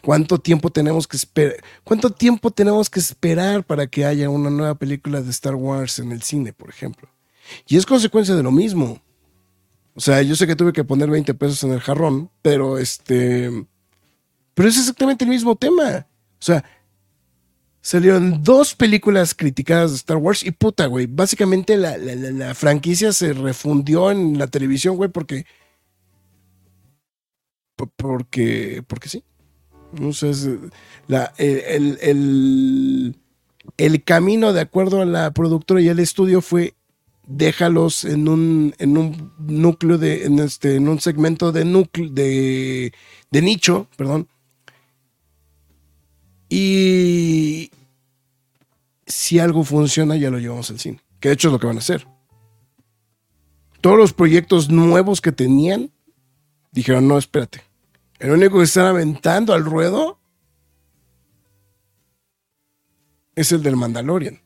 ¿Cuánto tiempo tenemos que esperar? ¿Cuánto tiempo tenemos que esperar para que haya una nueva película de Star Wars en el cine, por ejemplo? Y es consecuencia de lo mismo. O sea, yo sé que tuve que poner 20 pesos en el jarrón, pero este. Pero es exactamente el mismo tema. O sea, salieron dos películas criticadas de Star Wars y puta, güey. Básicamente la, la- franquicia se refundió en la televisión, güey, porque. po- Porque. Porque sí. No sé, el, el- el- el camino de acuerdo a la productora y al estudio fue déjalos en un, en un núcleo de, en este, en un segmento de núcleo, de, de nicho, perdón. Y si algo funciona, ya lo llevamos al cine. Que de hecho es lo que van a hacer. Todos los proyectos nuevos que tenían, dijeron, no, espérate. El único que están aventando al ruedo es el del Mandalorian.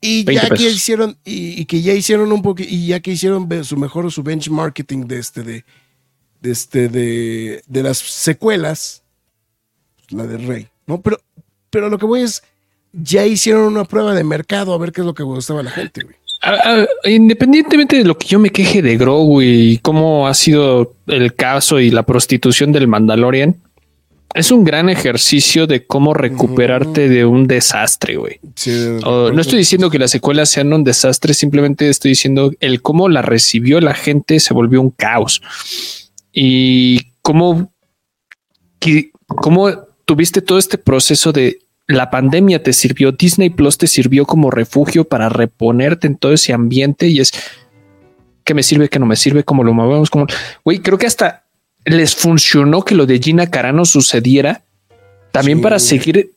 Y ya que hicieron, y, que ya hicieron un poco, y ya que hicieron su mejor su benchmarking de este, de, de este, de, de las secuelas, la de Rey, ¿no? Pero, pero lo que voy es, ya hicieron una prueba de mercado a ver qué es lo que gustaba a la gente, güey. independientemente de lo que yo me queje de Grogu y cómo ha sido el caso y la prostitución del Mandalorian, es un gran ejercicio de cómo recuperarte de un desastre, güey. no estoy diciendo que las secuelas sean un desastre, simplemente estoy diciendo el cómo la recibió la gente se volvió un caos. Y cómo, cómo tuviste todo este proceso de la pandemia te sirvió, Disney Plus te sirvió como refugio para reponerte en todo ese ambiente y es que me sirve, que no me sirve, como lo movemos, como güey, creo que hasta les funcionó que lo de Gina Carano sucediera también para seguir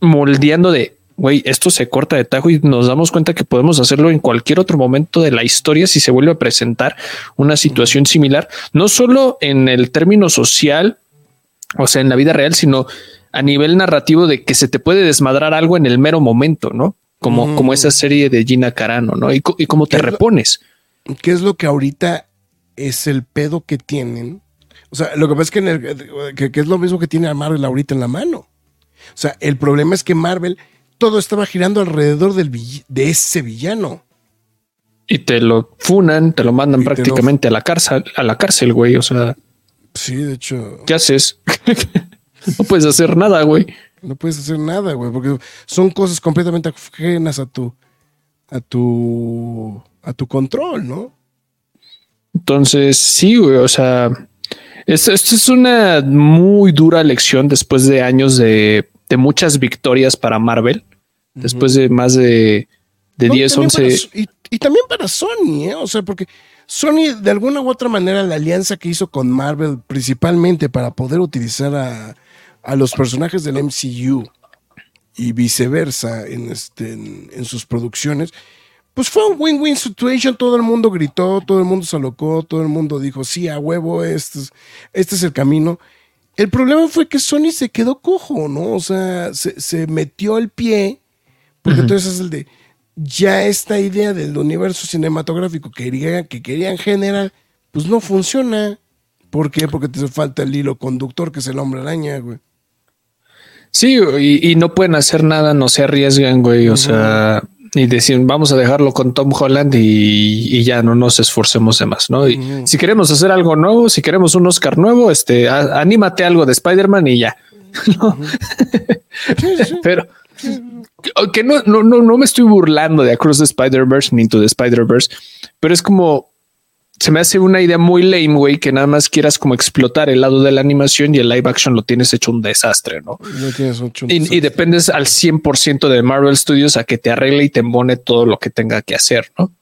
moldeando de güey, esto se corta de tajo y nos damos cuenta que podemos hacerlo en cualquier otro momento de la historia si se vuelve a presentar una situación similar, no solo en el término social, o sea, en la vida real, sino a nivel narrativo de que se te puede desmadrar algo en el mero momento, ¿no? Como, como esa serie de Gina Carano, ¿no? Y, y cómo te repones. ¿Qué es lo que ahorita es el pedo que tienen? O sea, lo que pasa es que, que, es lo mismo que tiene a Marvel ahorita en la mano. O sea, el problema es que Marvel todo estaba girando alrededor del de ese villano. Y te lo funan, te lo mandan prácticamente a la cárcel, a la cárcel, güey. O sea. Sí, de hecho. ¿Qué haces? no puedes hacer nada, güey. No puedes hacer nada, güey, porque son cosas completamente ajenas a tu, a tu, a tu control, ¿no? Entonces, sí, güey, o sea, esto, es una muy dura lección después de años de, de muchas victorias para Marvel, después de más de, de 10, 11. y, y, también para Sony, ¿eh? o sea, porque Sony, de alguna u otra manera, la alianza que hizo con Marvel, principalmente para poder utilizar a, los personajes del MCU y viceversa en, este, en, sus producciones, pues fue un win-win situation. Todo el mundo gritó, todo el mundo se alocó, todo el mundo dijo, sí, a huevo, este es, este es el camino. El problema fue que Sony se quedó cojo, ¿no? O sea, se, metió el pie, porque entonces es el de ya esta idea del universo cinematográfico que, que querían generar, pues no funciona. ¿Por qué? Porque te falta el hilo conductor, que es el hombre araña, güey. Sí, y, no pueden hacer nada, no se arriesgan, güey. O sea, y decir, vamos a dejarlo con Tom Holland y, ya no nos esforcemos de más, ¿no? Y si queremos hacer algo nuevo, si queremos un Oscar nuevo, este, anímate algo de Spider-Man y ya. Pero que no, no, no, no me estoy burlando de Across the Spider-Verse ni Into the Spider-Verse, pero es como se me hace una idea muy lame, güey, que nada más quieras como explotar el lado de la animación y el live action lo tienes hecho un desastre, ¿no? y, dependes al 100% de Marvel Studios a que te arregle y te embone todo lo que tenga que hacer, ¿no?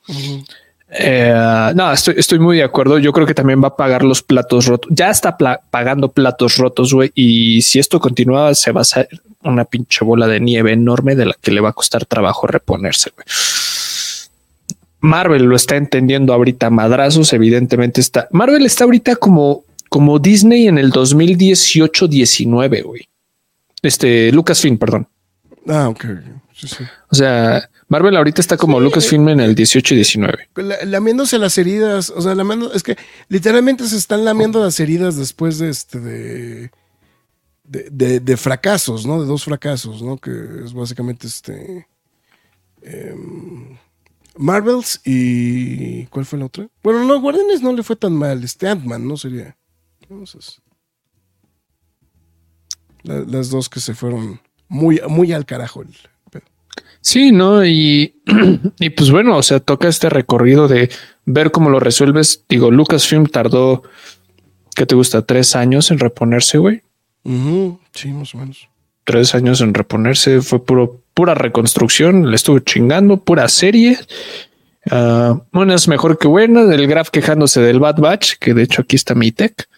Eh, no, estoy, estoy muy de acuerdo. Yo creo que también va a pagar los platos rotos. Ya está pagando platos rotos, güey. Y si esto continúa, se va a hacer una pinche bola de nieve enorme de la que le va a costar trabajo reponerse. Marvel lo está entendiendo ahorita madrazos, evidentemente está. Marvel está ahorita como, como Disney en el 2018-19, güey. Este Lucasfilm, perdón. Ah, ok. O sea, Marvel ahorita está como Lucasfilm en el 18 y 19. lamiéndose las heridas, o sea, es que literalmente se están lamiendo las heridas después de este de de, fracasos, ¿no? De dos fracasos, ¿no? Que es básicamente este. Em, Marvels y. ¿Cuál fue la otra? Bueno, no, Guardianes no le fue tan mal. Este Ant-Man, ¿no? Sería. las dos que se fueron muy, muy al carajo. Sí, ¿no? Y, y pues bueno, o sea, toca este recorrido de ver cómo lo resuelves. Digo, Lucasfilm tardó, ¿qué te gusta? Tres años en reponerse, güey. Sí, más o menos. Tres años en reponerse, fue puro pura reconstrucción, le estuve chingando, pura serie. Uh, una es mejor que buena, del Graf quejándose del Bad Batch, que de hecho aquí está mi tech.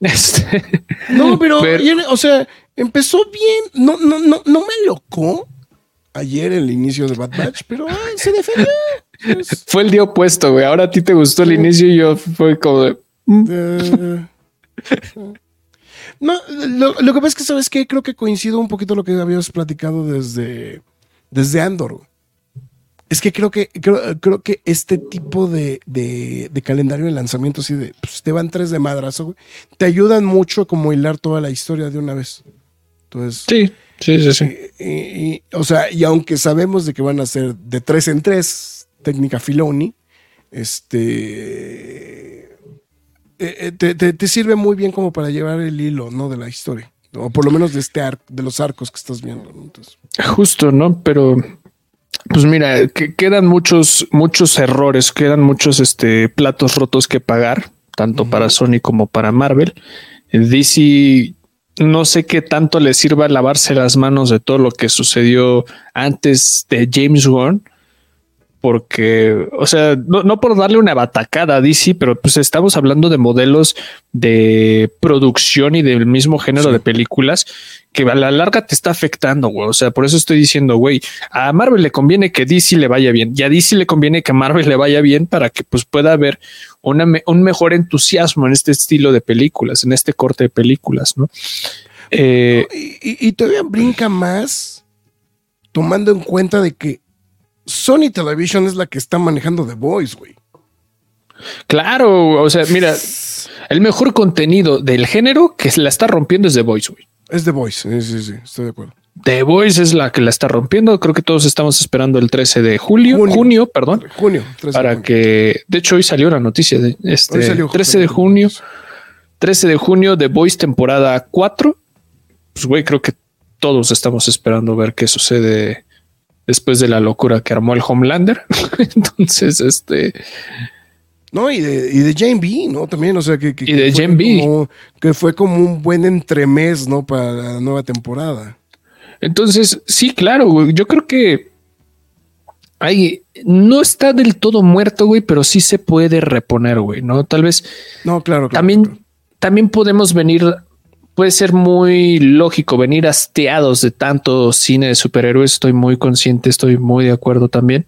Este, no, pero, o sea, empezó bien, no, no, no, no me locó ayer el inicio de Bad Batch, pero se defendió. Fue el día opuesto, güey. Ahora a ti te gustó el inicio y yo fue como de. Mm". no, lo, que pasa es que, ¿sabes qué? Creo que coincido un poquito lo que habías platicado desde, desde Andor. Es que creo que, creo, que este tipo de, calendario de lanzamientos y de pues, te van tres de madrazo, güey, te ayudan mucho a como hilar toda la historia de una vez. Entonces. Sí, sí, sí, sí. Y, o sea, y aunque sabemos de que van a ser de tres en tres, técnica Filoni, este. Eh, eh, te, sirve muy bien como para llevar el hilo, ¿no? De la historia. O por lo menos de este arco, de los arcos que estás viendo. Justo, ¿no? Pero pues mira, que quedan muchos, muchos errores, quedan muchos este, platos rotos que pagar, tanto para Sony como para Marvel. DC no sé qué tanto le sirva lavarse las manos de todo lo que sucedió antes de James Gunn, porque, o sea, no, por darle una batacada a DC, pero pues estamos hablando de modelos de producción y del mismo género de películas que a la larga te está afectando, güey. O sea, por eso estoy diciendo, güey, a Marvel le conviene que DC le vaya bien y a DC le conviene que a Marvel le vaya bien para que pues pueda haber una, un mejor entusiasmo en este estilo de películas, en este corte de películas, ¿no? Eh, y, y todavía brinca más tomando en cuenta de que Sony Television es la que está manejando The Voice, güey. Claro, o sea, mira, el mejor contenido del género que la está rompiendo es The Voice, güey. Es The Voice, sí, sí, sí, estoy de acuerdo. The Voice es la que la está rompiendo. Creo que todos estamos esperando el 13 de julio, junio, perdón. Junio, 13 para que, de hecho, hoy salió la noticia de este 13 de junio, 13 de junio, The Voice temporada 4. Pues, güey, creo que todos estamos esperando ver qué sucede después de la locura que armó el Homelander. Entonces, este. No, y de, y de Jane B, ¿no? También, o sea, que, y de Jane B. que fue como un buen entremés, ¿no? Para la nueva temporada. Entonces, sí, claro, güey. Yo creo que ahí no está del todo muerto, güey, pero sí se puede reponer, güey, ¿no? Tal vez. No, claro, También, también podemos venir puede ser muy lógico venir hasteados de tanto cine de superhéroes. Estoy muy consciente, estoy muy de acuerdo también.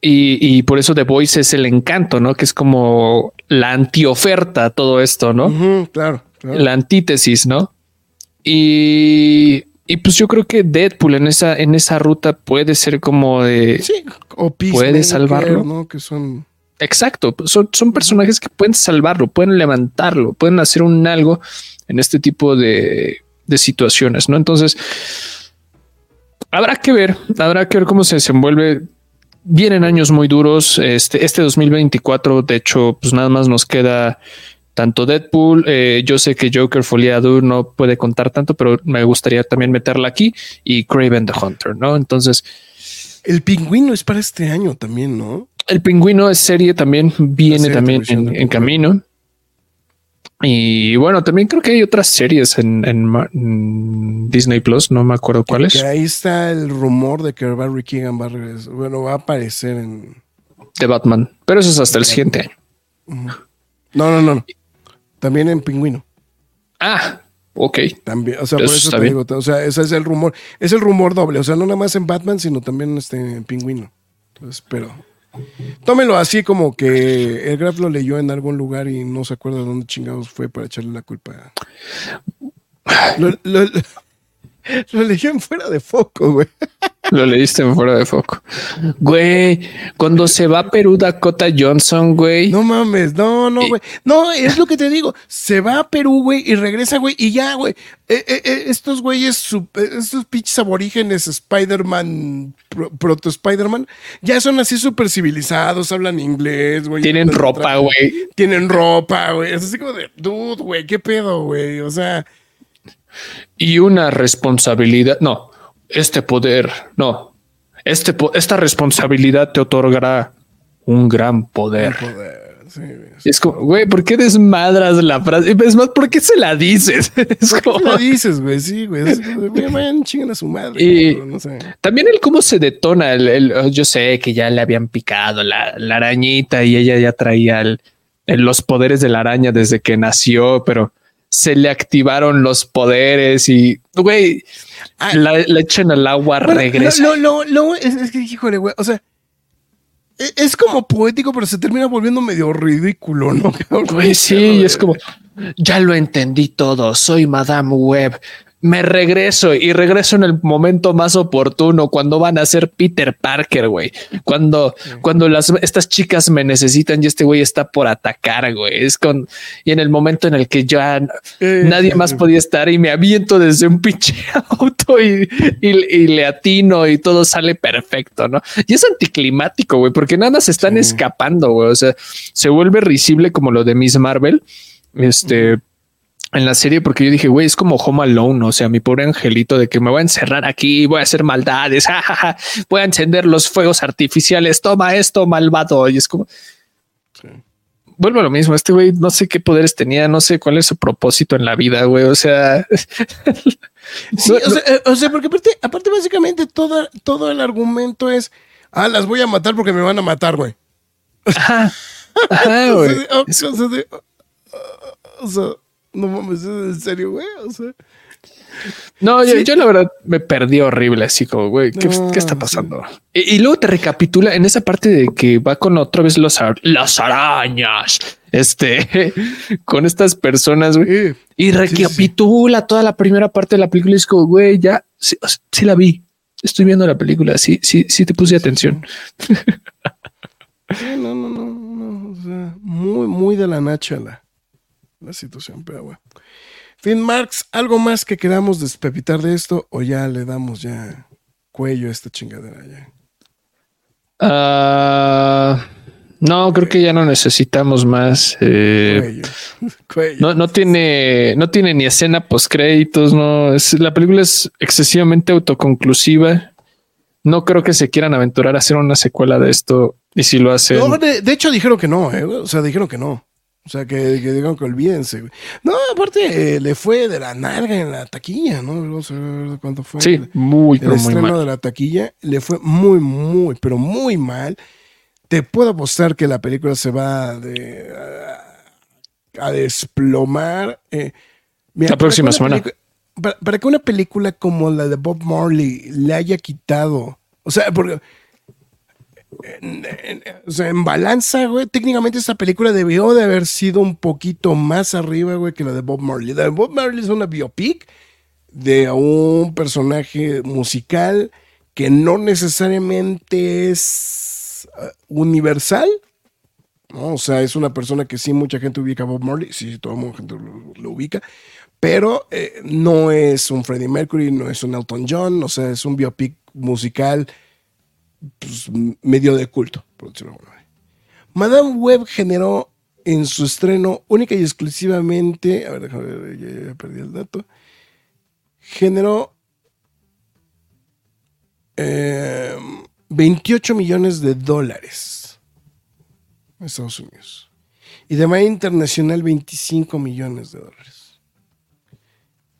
Y, por eso The Voice es el encanto, ¿no? Que es como la antioferta a todo esto, ¿no? claro, La antítesis, ¿no? Y, pues yo creo que Deadpool en esa, en esa ruta puede ser como de... Sí, o puede salvarlo. ¿no? Que son... Exacto, son, son personajes que pueden salvarlo, pueden levantarlo, pueden hacer un algo en este tipo de, situaciones, ¿no? Entonces, habrá que ver, habrá que ver cómo se desenvuelve. Vienen años muy duros. Este, este 2024, de hecho, pues nada más nos queda tanto Deadpool. Eh, yo sé que Joker Foliado no puede contar tanto, pero me gustaría también meterla aquí y Craven the Hunter, ¿no? Entonces, el pingüino es para este año también, ¿no? El pingüino es serie también, viene también en, camino. Y bueno, también creo que hay otras series en, Disney Plus, no me acuerdo cuáles. ahí está el rumor de que Barry Keegan va a Bueno, va a aparecer en. The Batman, pero eso es hasta el siguiente año. No, no, no. También en Pingüino. Ah, ok. También, o sea, por eso te digo, o sea, ese es el rumor. Es el rumor doble, o sea, no nada más en Batman, sino también este, en Pingüino. Entonces, pero Tómelo así como que el Graf lo leyó en algún lugar y no se acuerda de dónde chingados fue para echarle la culpa. Lo, lo leyó en fuera de foco, güey. Lo leíste en fuera de foco. Güey, cuando se va a Perú Dakota Johnson, güey. No mames, no, no, güey. No, es lo que te digo. Se va a Perú, güey, y regresa, güey, y ya, güey. Eh, eh, eh, estos güeyes, estos pinches aborígenes Spider-Man, proto Spider-Man, ya son así súper civilizados, hablan inglés, güey. Tienen ropa, güey. Tienen ropa, güey. Es así como de, dude, güey, qué pedo, güey. O sea. Y una responsabilidad, no este poder, no, este, esta responsabilidad te otorgará un gran poder. Sí, güey. Es como, güey, ¿por qué desmadras la frase? Es más, ¿por qué se la dices? Es ¿Por qué como- la dices, güey? Sí, güey. Vayan, chingan a su madre. Y- cabrón, no sé. También el cómo se detona. El, el- yo sé que ya le habían picado la, la arañita y ella ya traía el- los poderes de la araña desde que nació, pero se le activaron los poderes y, güey, Ah, la, la echan al agua, Bueno, regresa. Es, es que, híjole, güey. O sea, e- es como poético, pero se termina volviendo medio ridículo, ¿no? Güey, sí, es como, ya lo entendí todo, soy Madame Web. Me regreso y regreso en el momento más oportuno cuando van a ser Peter Parker, güey. Cuando, cuando las, estas chicas me necesitan y este güey está por atacar, güey. Es con, y en el momento en el que ya nadie más podía estar y me aviento desde un pinche auto y, y- y le atino y todo sale perfecto, ¿no? Y es anticlimático, güey, porque nada más están Sí. escapando, güey. O sea, se vuelve risible como lo de Miss Marvel. Este. En la serie, porque yo dije, güey, es como Home Alone, o sea, mi pobre angelito de que me voy a encerrar aquí, voy a hacer maldades, jajaja, voy a encender los fuegos artificiales, toma esto, malvado. Y es como, Sí. vuelvo a lo mismo. Este güey no sé qué poderes tenía, no sé cuál es su propósito en la vida, güey. O sea, Sí, o, sea, eh, o sea, porque aparte, aparte básicamente todo, todo el argumento es, ah, las voy a matar porque me van a matar, güey. ajá, ajá, O güey. sea, de- o sea, de- o sea, no mames, ¿es en serio, güey? O sea, No, yo, Sí. yo la verdad me perdí horrible, así como, güey, ¿qué, No, qué está pasando? Y, y luego te recapitula en esa parte de que va con otra vez los ar- las arañas, este, con estas personas, güey. Y recapitula toda la primera parte de la película y es como, güey, ya, sí, la vi. Estoy viendo la película, sí, sí, sí te puse atención. sí, no, no, no, no, o sea, muy, muy de la nacha la, la situación, pero bueno. Fin, Marx, ¿algo más que queramos despepitar de esto o ya le damos ya cuello a esta chingadera ya? Ah, no, creo que ya no necesitamos más. eh, Cuello. cuello. No, no tiene, no tiene ni escena post créditos, no es la película es excesivamente autoconclusiva. No creo que se quieran aventurar a hacer una secuela de esto. Y si lo hacen, No, de, de hecho dijeron que no, eh, o sea, dijeron que no. O sea, que, que dijeron que olvídense. No, aparte eh, le fue de la narga en la taquilla, ¿no? Vamos a ver cuánto fue. sí, muy, El pero muy estreno mal. de la taquilla le fue muy, muy, pero muy mal. Te puedo apostar que la película se va de, a, a desplomar. eh. Mira, La próxima semana. para que una película como la de Bob Marley le haya quitado, o sea, porque en, o sea, en balanza, güey, técnicamente esta película debió de haber sido un poquito más arriba, güey, que la de Bob Marley. La de Bob Marley es una biopic de un personaje musical que no necesariamente es eh, universal. ¿no? O sea, es una persona que sí mucha gente ubica a Bob Marley, sí, toda la gente lo, lo ubica, pero eh, no es un Freddie Mercury, no es un Elton John, o sea, es un biopic musical pues, medio de culto, por decirlo de alguna manera. Madame Web generó en su estreno única y exclusivamente, a ver, déjame ver, ya, ya perdí el dato, generó eh, 28 millones de dólares en Estados Unidos. Y de manera internacional 25 millones de dólares.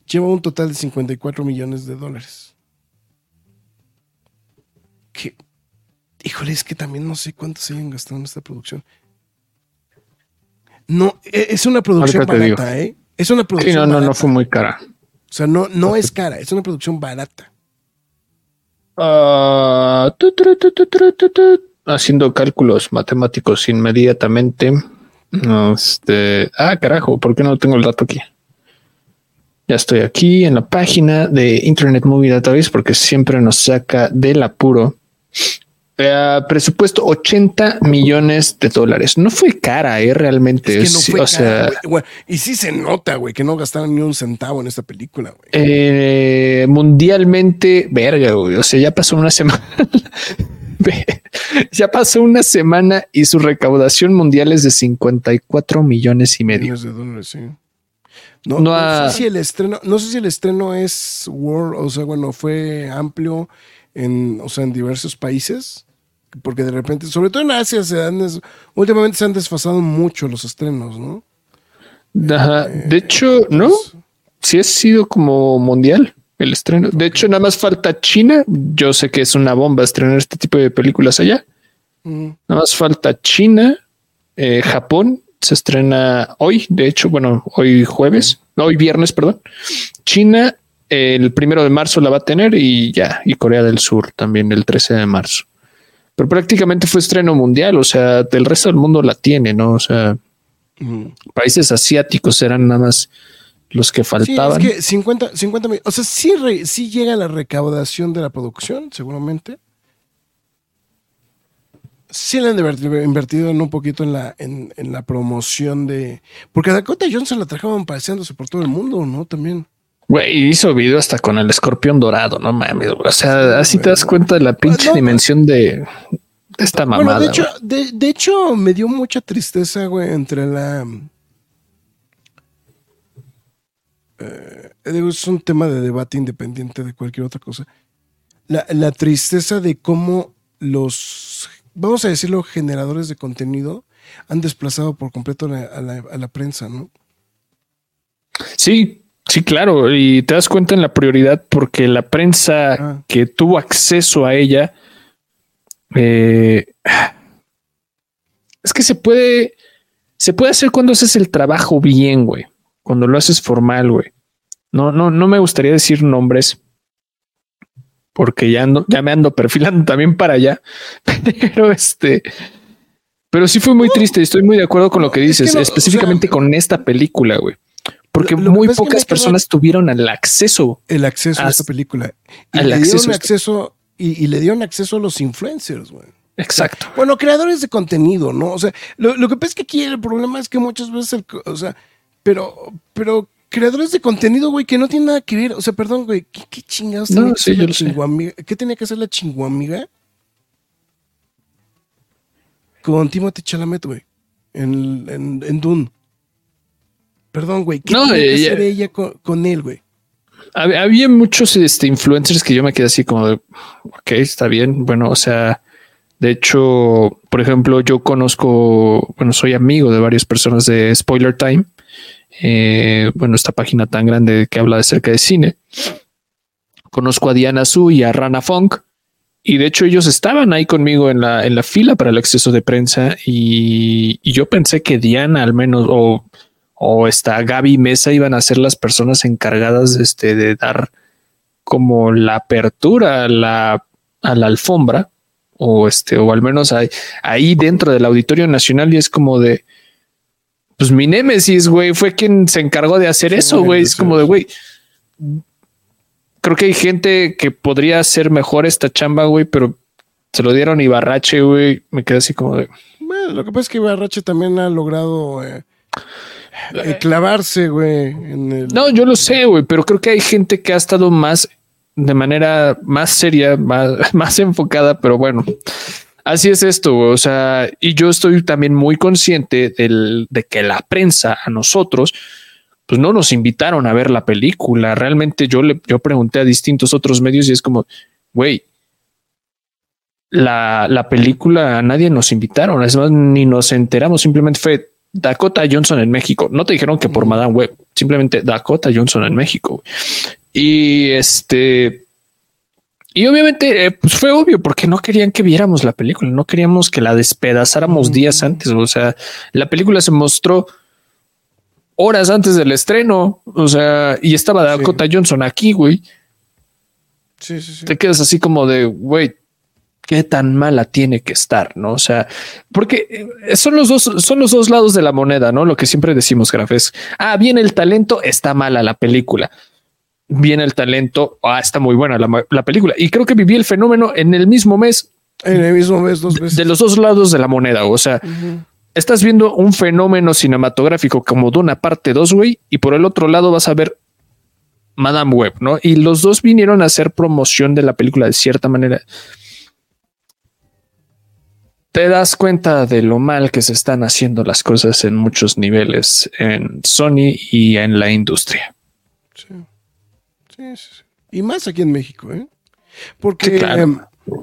Lleva un total de 54 millones de dólares. Que, híjole, es que también no sé cuánto se hayan gastado en esta producción. No, e- es una producción barata, ¿eh? Es una Sí, producción no, no, barata. no fue muy cara. O sea, no, no es cara, es una producción barata. Tu, tu, tu, tu. Haciendo cálculos matemáticos inmediatamente. No, Este, ah, carajo, ¿por qué no tengo el dato aquí? Ya estoy aquí en la página de Internet Movie Database porque siempre nos saca del apuro. Eh, presupuesto 80 millones de dólares. No fue cara, eh, realmente. Es que no fue o cara, sea. Y sí se nota, güey, que no gastaron ni un centavo en esta película, güey. eh, mundialmente, verga, güey. O sea, ya pasó una semana. Ya pasó una semana y su recaudación mundial es de 54 millones y medio. Millones de dólares, sí. No, No no ha- sé si el estreno, no sé si el estreno es world, o sea, bueno, fue amplio en, o sea, en diversos países. Porque de repente, sobre todo en Asia, se han últimamente se han desfasado mucho los estrenos, ¿no? Ajá. De hecho, no, sí ha sido como mundial el estreno. De hecho, nada más falta China. Yo sé que es una bomba estrenar este tipo de películas allá. Nada más falta China, eh, Japón. Se estrena hoy, de hecho, bueno, hoy jueves, no, hoy viernes, perdón. China, eh, el primero de marzo la va a tener y ya, y Corea del Sur también el 13 de marzo. Pero prácticamente fue estreno mundial, o sea, del resto del mundo la tiene, ¿no? O sea, países asiáticos eran nada más los que Sí, faltaban. es que 50, 50 mil, o sea, sí, re- sí llega la recaudación de la producción, seguramente. Sí le han invertido, invertido en un poquito en la, en, en la promoción de... Porque a Dakota Johnson la trajeron paseándose por todo el mundo, ¿no? También. Güey, hizo video hasta con el escorpión dorado, no mames. O sea, así te das cuenta de la pinche No, dimensión de, de esta mamada. bueno, de hecho, de, de hecho, me dio mucha tristeza, güey, entre la... eh, es un tema de debate independiente de cualquier otra cosa. La, la tristeza de cómo los, vamos a decirlo, generadores de contenido han desplazado por completo la- a, la, a la prensa, ¿no? Sí, sí, claro. Y te das cuenta en la prioridad porque la prensa Ah. que tuvo acceso a ella, eh, es que se puede, se puede hacer cuando haces el trabajo bien, güey. Cuando lo haces formal, güey. No, no, no me gustaría decir nombres porque ya ando, ya me ando perfilando también para allá. Pero este, pero sí fue muy triste. Estoy muy de acuerdo con lo que No, es que dices, o específicamente sea, con esta película, güey. Porque Lo- lo que muy que pocas personas tuvieron el acceso. El acceso a As- esta película. Y le dieron a acceso, y, y le dieron acceso a los influencers, güey. Exacto. Bueno, creadores de contenido, ¿no? O sea, lo, lo que pasa es que aquí el problema es que muchas veces, el o sea, pero, pero creadores de contenido, güey, que no tienen nada que ver. O sea, perdón, güey, ¿qué, qué chingados No, tenía que sí, hacer yo la lo sé. chinguamiga? ¿Qué tenía que hacer la chinguamiga? Con Timothy Chalamet, güey, en, en, en Dune. Perdón, güey, ¿qué No, que ella- hacer ella con, con él, güey? Hab- Había muchos este, influencers que yo me quedé así como de, ok, está bien. Bueno, o sea, de hecho, por ejemplo, yo conozco, bueno, soy amigo de varias personas de Spoiler Time. Eh, bueno, esta página tan grande que habla acerca de cine. Conozco a Diana Su y a Rana Funk. Y de hecho ellos estaban ahí conmigo en la, en la fila para el acceso de prensa y, y yo pensé que Diana al menos o, o esta Gaby Mesa iban a ser las personas encargadas este, de dar como la apertura a la, a la alfombra o este, o al menos ahí, ahí dentro del Auditorio Nacional y es como de, pues mi némesis, güey, fue quien se encargó de hacer Sí, eso, güey. Es como de, güey, creo que hay gente que podría hacer mejor esta chamba, güey, pero se lo dieron y Barrache, güey. Me quedé así como de, Bueno, lo que pasa es que Barrache también ha logrado eh, clavarse, güey, en el... No, yo lo sé, güey, pero creo que hay gente que ha estado más de manera más seria, más, más enfocada, pero bueno, así es esto, güey. O sea, y yo estoy también muy consciente del, de que la prensa a nosotros, pues no nos invitaron a ver la película. Realmente yo le yo pregunté a distintos otros medios y es como, güey, la, la película a nadie nos invitaron, es más, ni nos enteramos, simplemente fue Dakota Johnson en México. No te dijeron que por Madame Web, simplemente Dakota Johnson en México. Y este, y obviamente, eh, pues fue obvio porque no querían que viéramos la película, no queríamos que la despedazáramos días antes. O sea, la película se mostró horas antes del estreno. O sea, y estaba Dakota Johnson aquí, güey. Sí, sí, sí. Te quedas así como de, güey, qué tan mala tiene que estar, ¿no? O sea, porque eh, son los dos, son los dos lados de la moneda, ¿no? Lo que siempre decimos, Graf, es, ah, bien el talento, está mala la película. Bien el talento, ah, está muy buena la, la película. Y creo que viví el fenómeno en el mismo mes En el mismo mes, dos veces. de los dos lados de la moneda. O sea, estás viendo un fenómeno cinematográfico como de una parte dos, güey, y por el otro lado vas a ver Madame Web, ¿no? Y los dos vinieron a hacer promoción de la película de cierta manera. Te das cuenta de lo mal que se están haciendo las cosas en muchos niveles en Sony y en la industria. Sí. Sí, sí, sí. Y más aquí en México, ¿eh? Porque Sí, claro. em,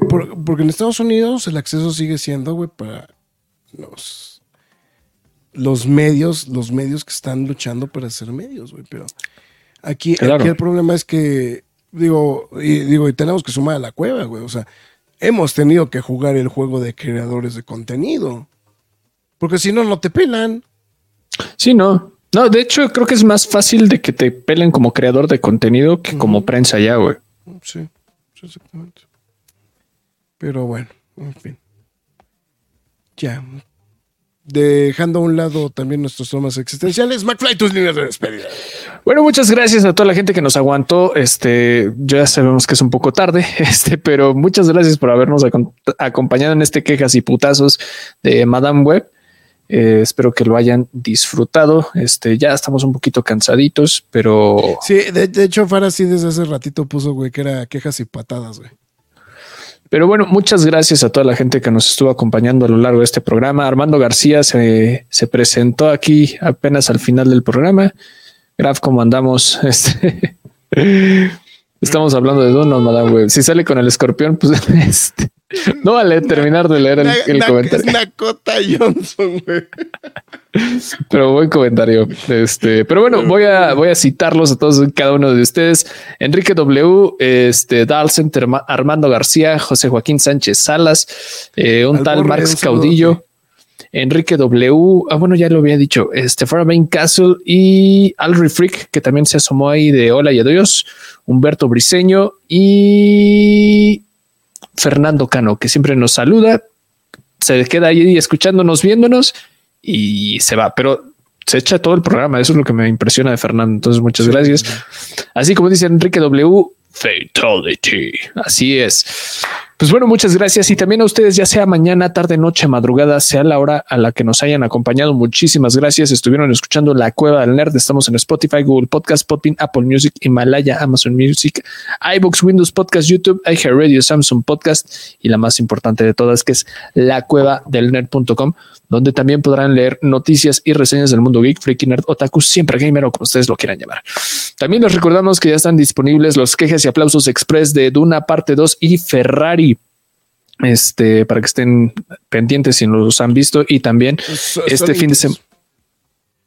Por- porque en Estados Unidos el acceso sigue siendo, güey, para los, los medios, los medios que están luchando para ser medios, güey. Pero aquí, Claro. aquí el problema es que, digo, y, digo, y tenemos que sumar a la cueva, güey. O sea, hemos tenido que jugar el juego de creadores de contenido. Porque si no, no te pelan. Sí, no. No, de hecho, creo que es más fácil de que te pelen como creador de contenido que como prensa ya, güey. Sí, sí, exactamente. Pero bueno, en fin. Ya. Dejando a un lado también nuestros temas existenciales, McFly, tus líneas de despedida. Bueno, muchas gracias a toda la gente que nos aguantó. Este, ya sabemos que es un poco tarde, este, pero muchas gracias por habernos acom- acompañado en este quejas y putazos de Madame Web. Eh, espero que lo hayan disfrutado. Este, ya estamos un poquito cansaditos, pero Sí, de, de hecho, Farah sí desde hace ratito puso, güey, que era quejas y patadas, güey. Pero bueno, muchas gracias a toda la gente que nos estuvo acompañando a lo largo de este programa. Armando García se, se presentó aquí apenas al final del programa. Graf, ¿cómo andamos? Este, estamos hablando de Dono, Madame Web. Si sale con el escorpión, pues este, no vale terminar de leer el, el na- comentario. es Nakota Johnson, güey. Pero buen comentario. Este, pero bueno, voy a, voy a citarlos a todos y cada uno de ustedes. Enrique W, este, Dalcenter, Arma- Armando García, José Joaquín Sánchez Salas, eh, un Al tal Marx Caudillo, Enrique W, ah, bueno, ya lo había dicho, este, Farabane Castle y Alri Freak, que también se asomó ahí de Hola y Adiós, Humberto Briseño y Fernando Cano, que siempre nos saluda, se queda ahí escuchándonos, viéndonos y se va, pero se echa todo el programa. Eso es lo que me impresiona de Fernando. Entonces, muchas gracias. Así como dice Enrique W. Fatality. Así es. Pues bueno, muchas gracias y también a ustedes, ya sea mañana, tarde, noche, madrugada, sea la hora a la que nos hayan acompañado. Muchísimas gracias. Estuvieron escuchando La Cueva del Nerd. Estamos en Spotify, Google Podcast, Podbean, Apple Music, Himalaya, Amazon Music, iBox, Windows Podcast, YouTube, iHeartRadio, Samsung Podcast y la más importante de todas, que es la cueva del nerd.com, donde también podrán leer noticias y reseñas del mundo geek, freaky, nerd, otaku, siempre gamer o como ustedes lo quieran llamar. También les recordamos que ya están disponibles los quejas y aplausos express de Duna parte 2 y Ferrari. Este, para que estén pendientes si no los han visto y también So- este fin de semana.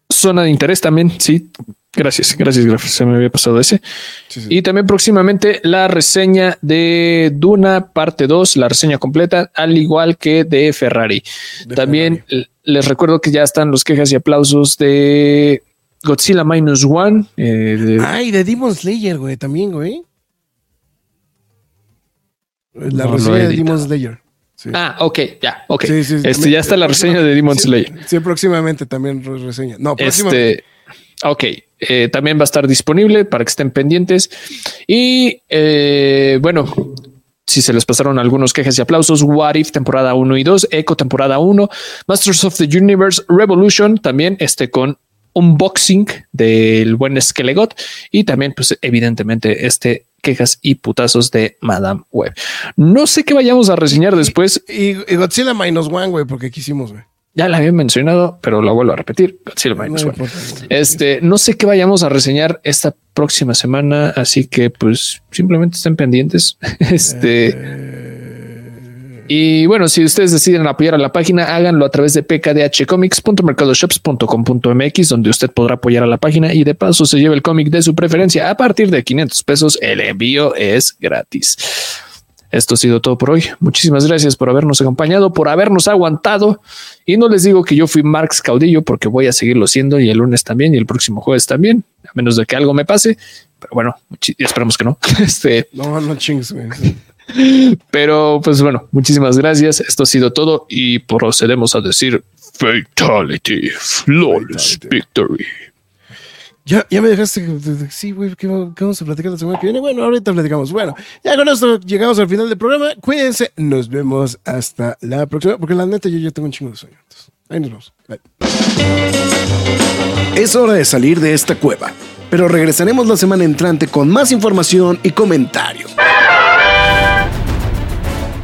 Zona de interés también, sí. Gracias, gracias, gracias. Se me había pasado ese. Sí, sí. Y también próximamente la reseña de Duna, parte 2, la reseña completa, al igual que de Ferrari. De también les recuerdo que ya están los quejas y aplausos de Godzilla Minus One. eh, de- Ay, de Demon Slayer, güey, también, güey. La No lo reseña de. Demon Slayer. Sí. Ah, ok, ya, ok. Sí, sí, sí. este ya está la reseña de Demon Sí, Slayer. Sí, próximamente también re- reseña. No, próximamente. Este, ok, eh, también va a estar disponible para que estén pendientes. Y eh, bueno, si se les pasaron algunos quejas y aplausos, What If temporada 1 y 2, Echo temporada 1, Masters of the Universe Revolution, también este con unboxing del buen Skelegot y también pues evidentemente este quejas y putazos de Madame Web. No sé qué vayamos a reseñar después, Y, y Godzilla Minus One, güey, porque quisimos, güey. ya la había mencionado, pero lo vuelvo a repetir. Godzilla Minus No One. importa. Este, no sé qué vayamos a reseñar esta próxima semana, así que pues simplemente estén pendientes. Este, y bueno, si ustedes deciden apoyar a la página, háganlo a través de pkdhcomics.mercadoshops.com.mx, donde usted podrá apoyar a la página y de paso se lleva el cómic de su preferencia a partir de 500 pesos. El envío es gratis. Esto ha sido todo por hoy. Muchísimas gracias por habernos acompañado, por habernos aguantado. Y no les digo que yo fui Marx Caudillo porque voy a seguirlo siendo y el lunes también y el próximo jueves también, a menos de que algo me pase. Pero bueno, esperamos que no. Este, No, no chingues, güey. Pero pues bueno, muchísimas gracias. Esto ha sido todo y procedemos a decir Fatality, Flawless Fatality. Victory. Ya, ya me dejaste. Sí, güey, ¿qué, va- qué vamos a platicar la semana que viene? Bueno, ahorita platicamos. Bueno, ya con esto llegamos al final del programa. Cuídense, nos vemos hasta la próxima. Porque la neta, yo ya tengo un chingo de sueño. Entonces, ahí nos vemos. Bye. Es hora de salir de esta cueva. Pero regresaremos la semana entrante con más información y comentarios.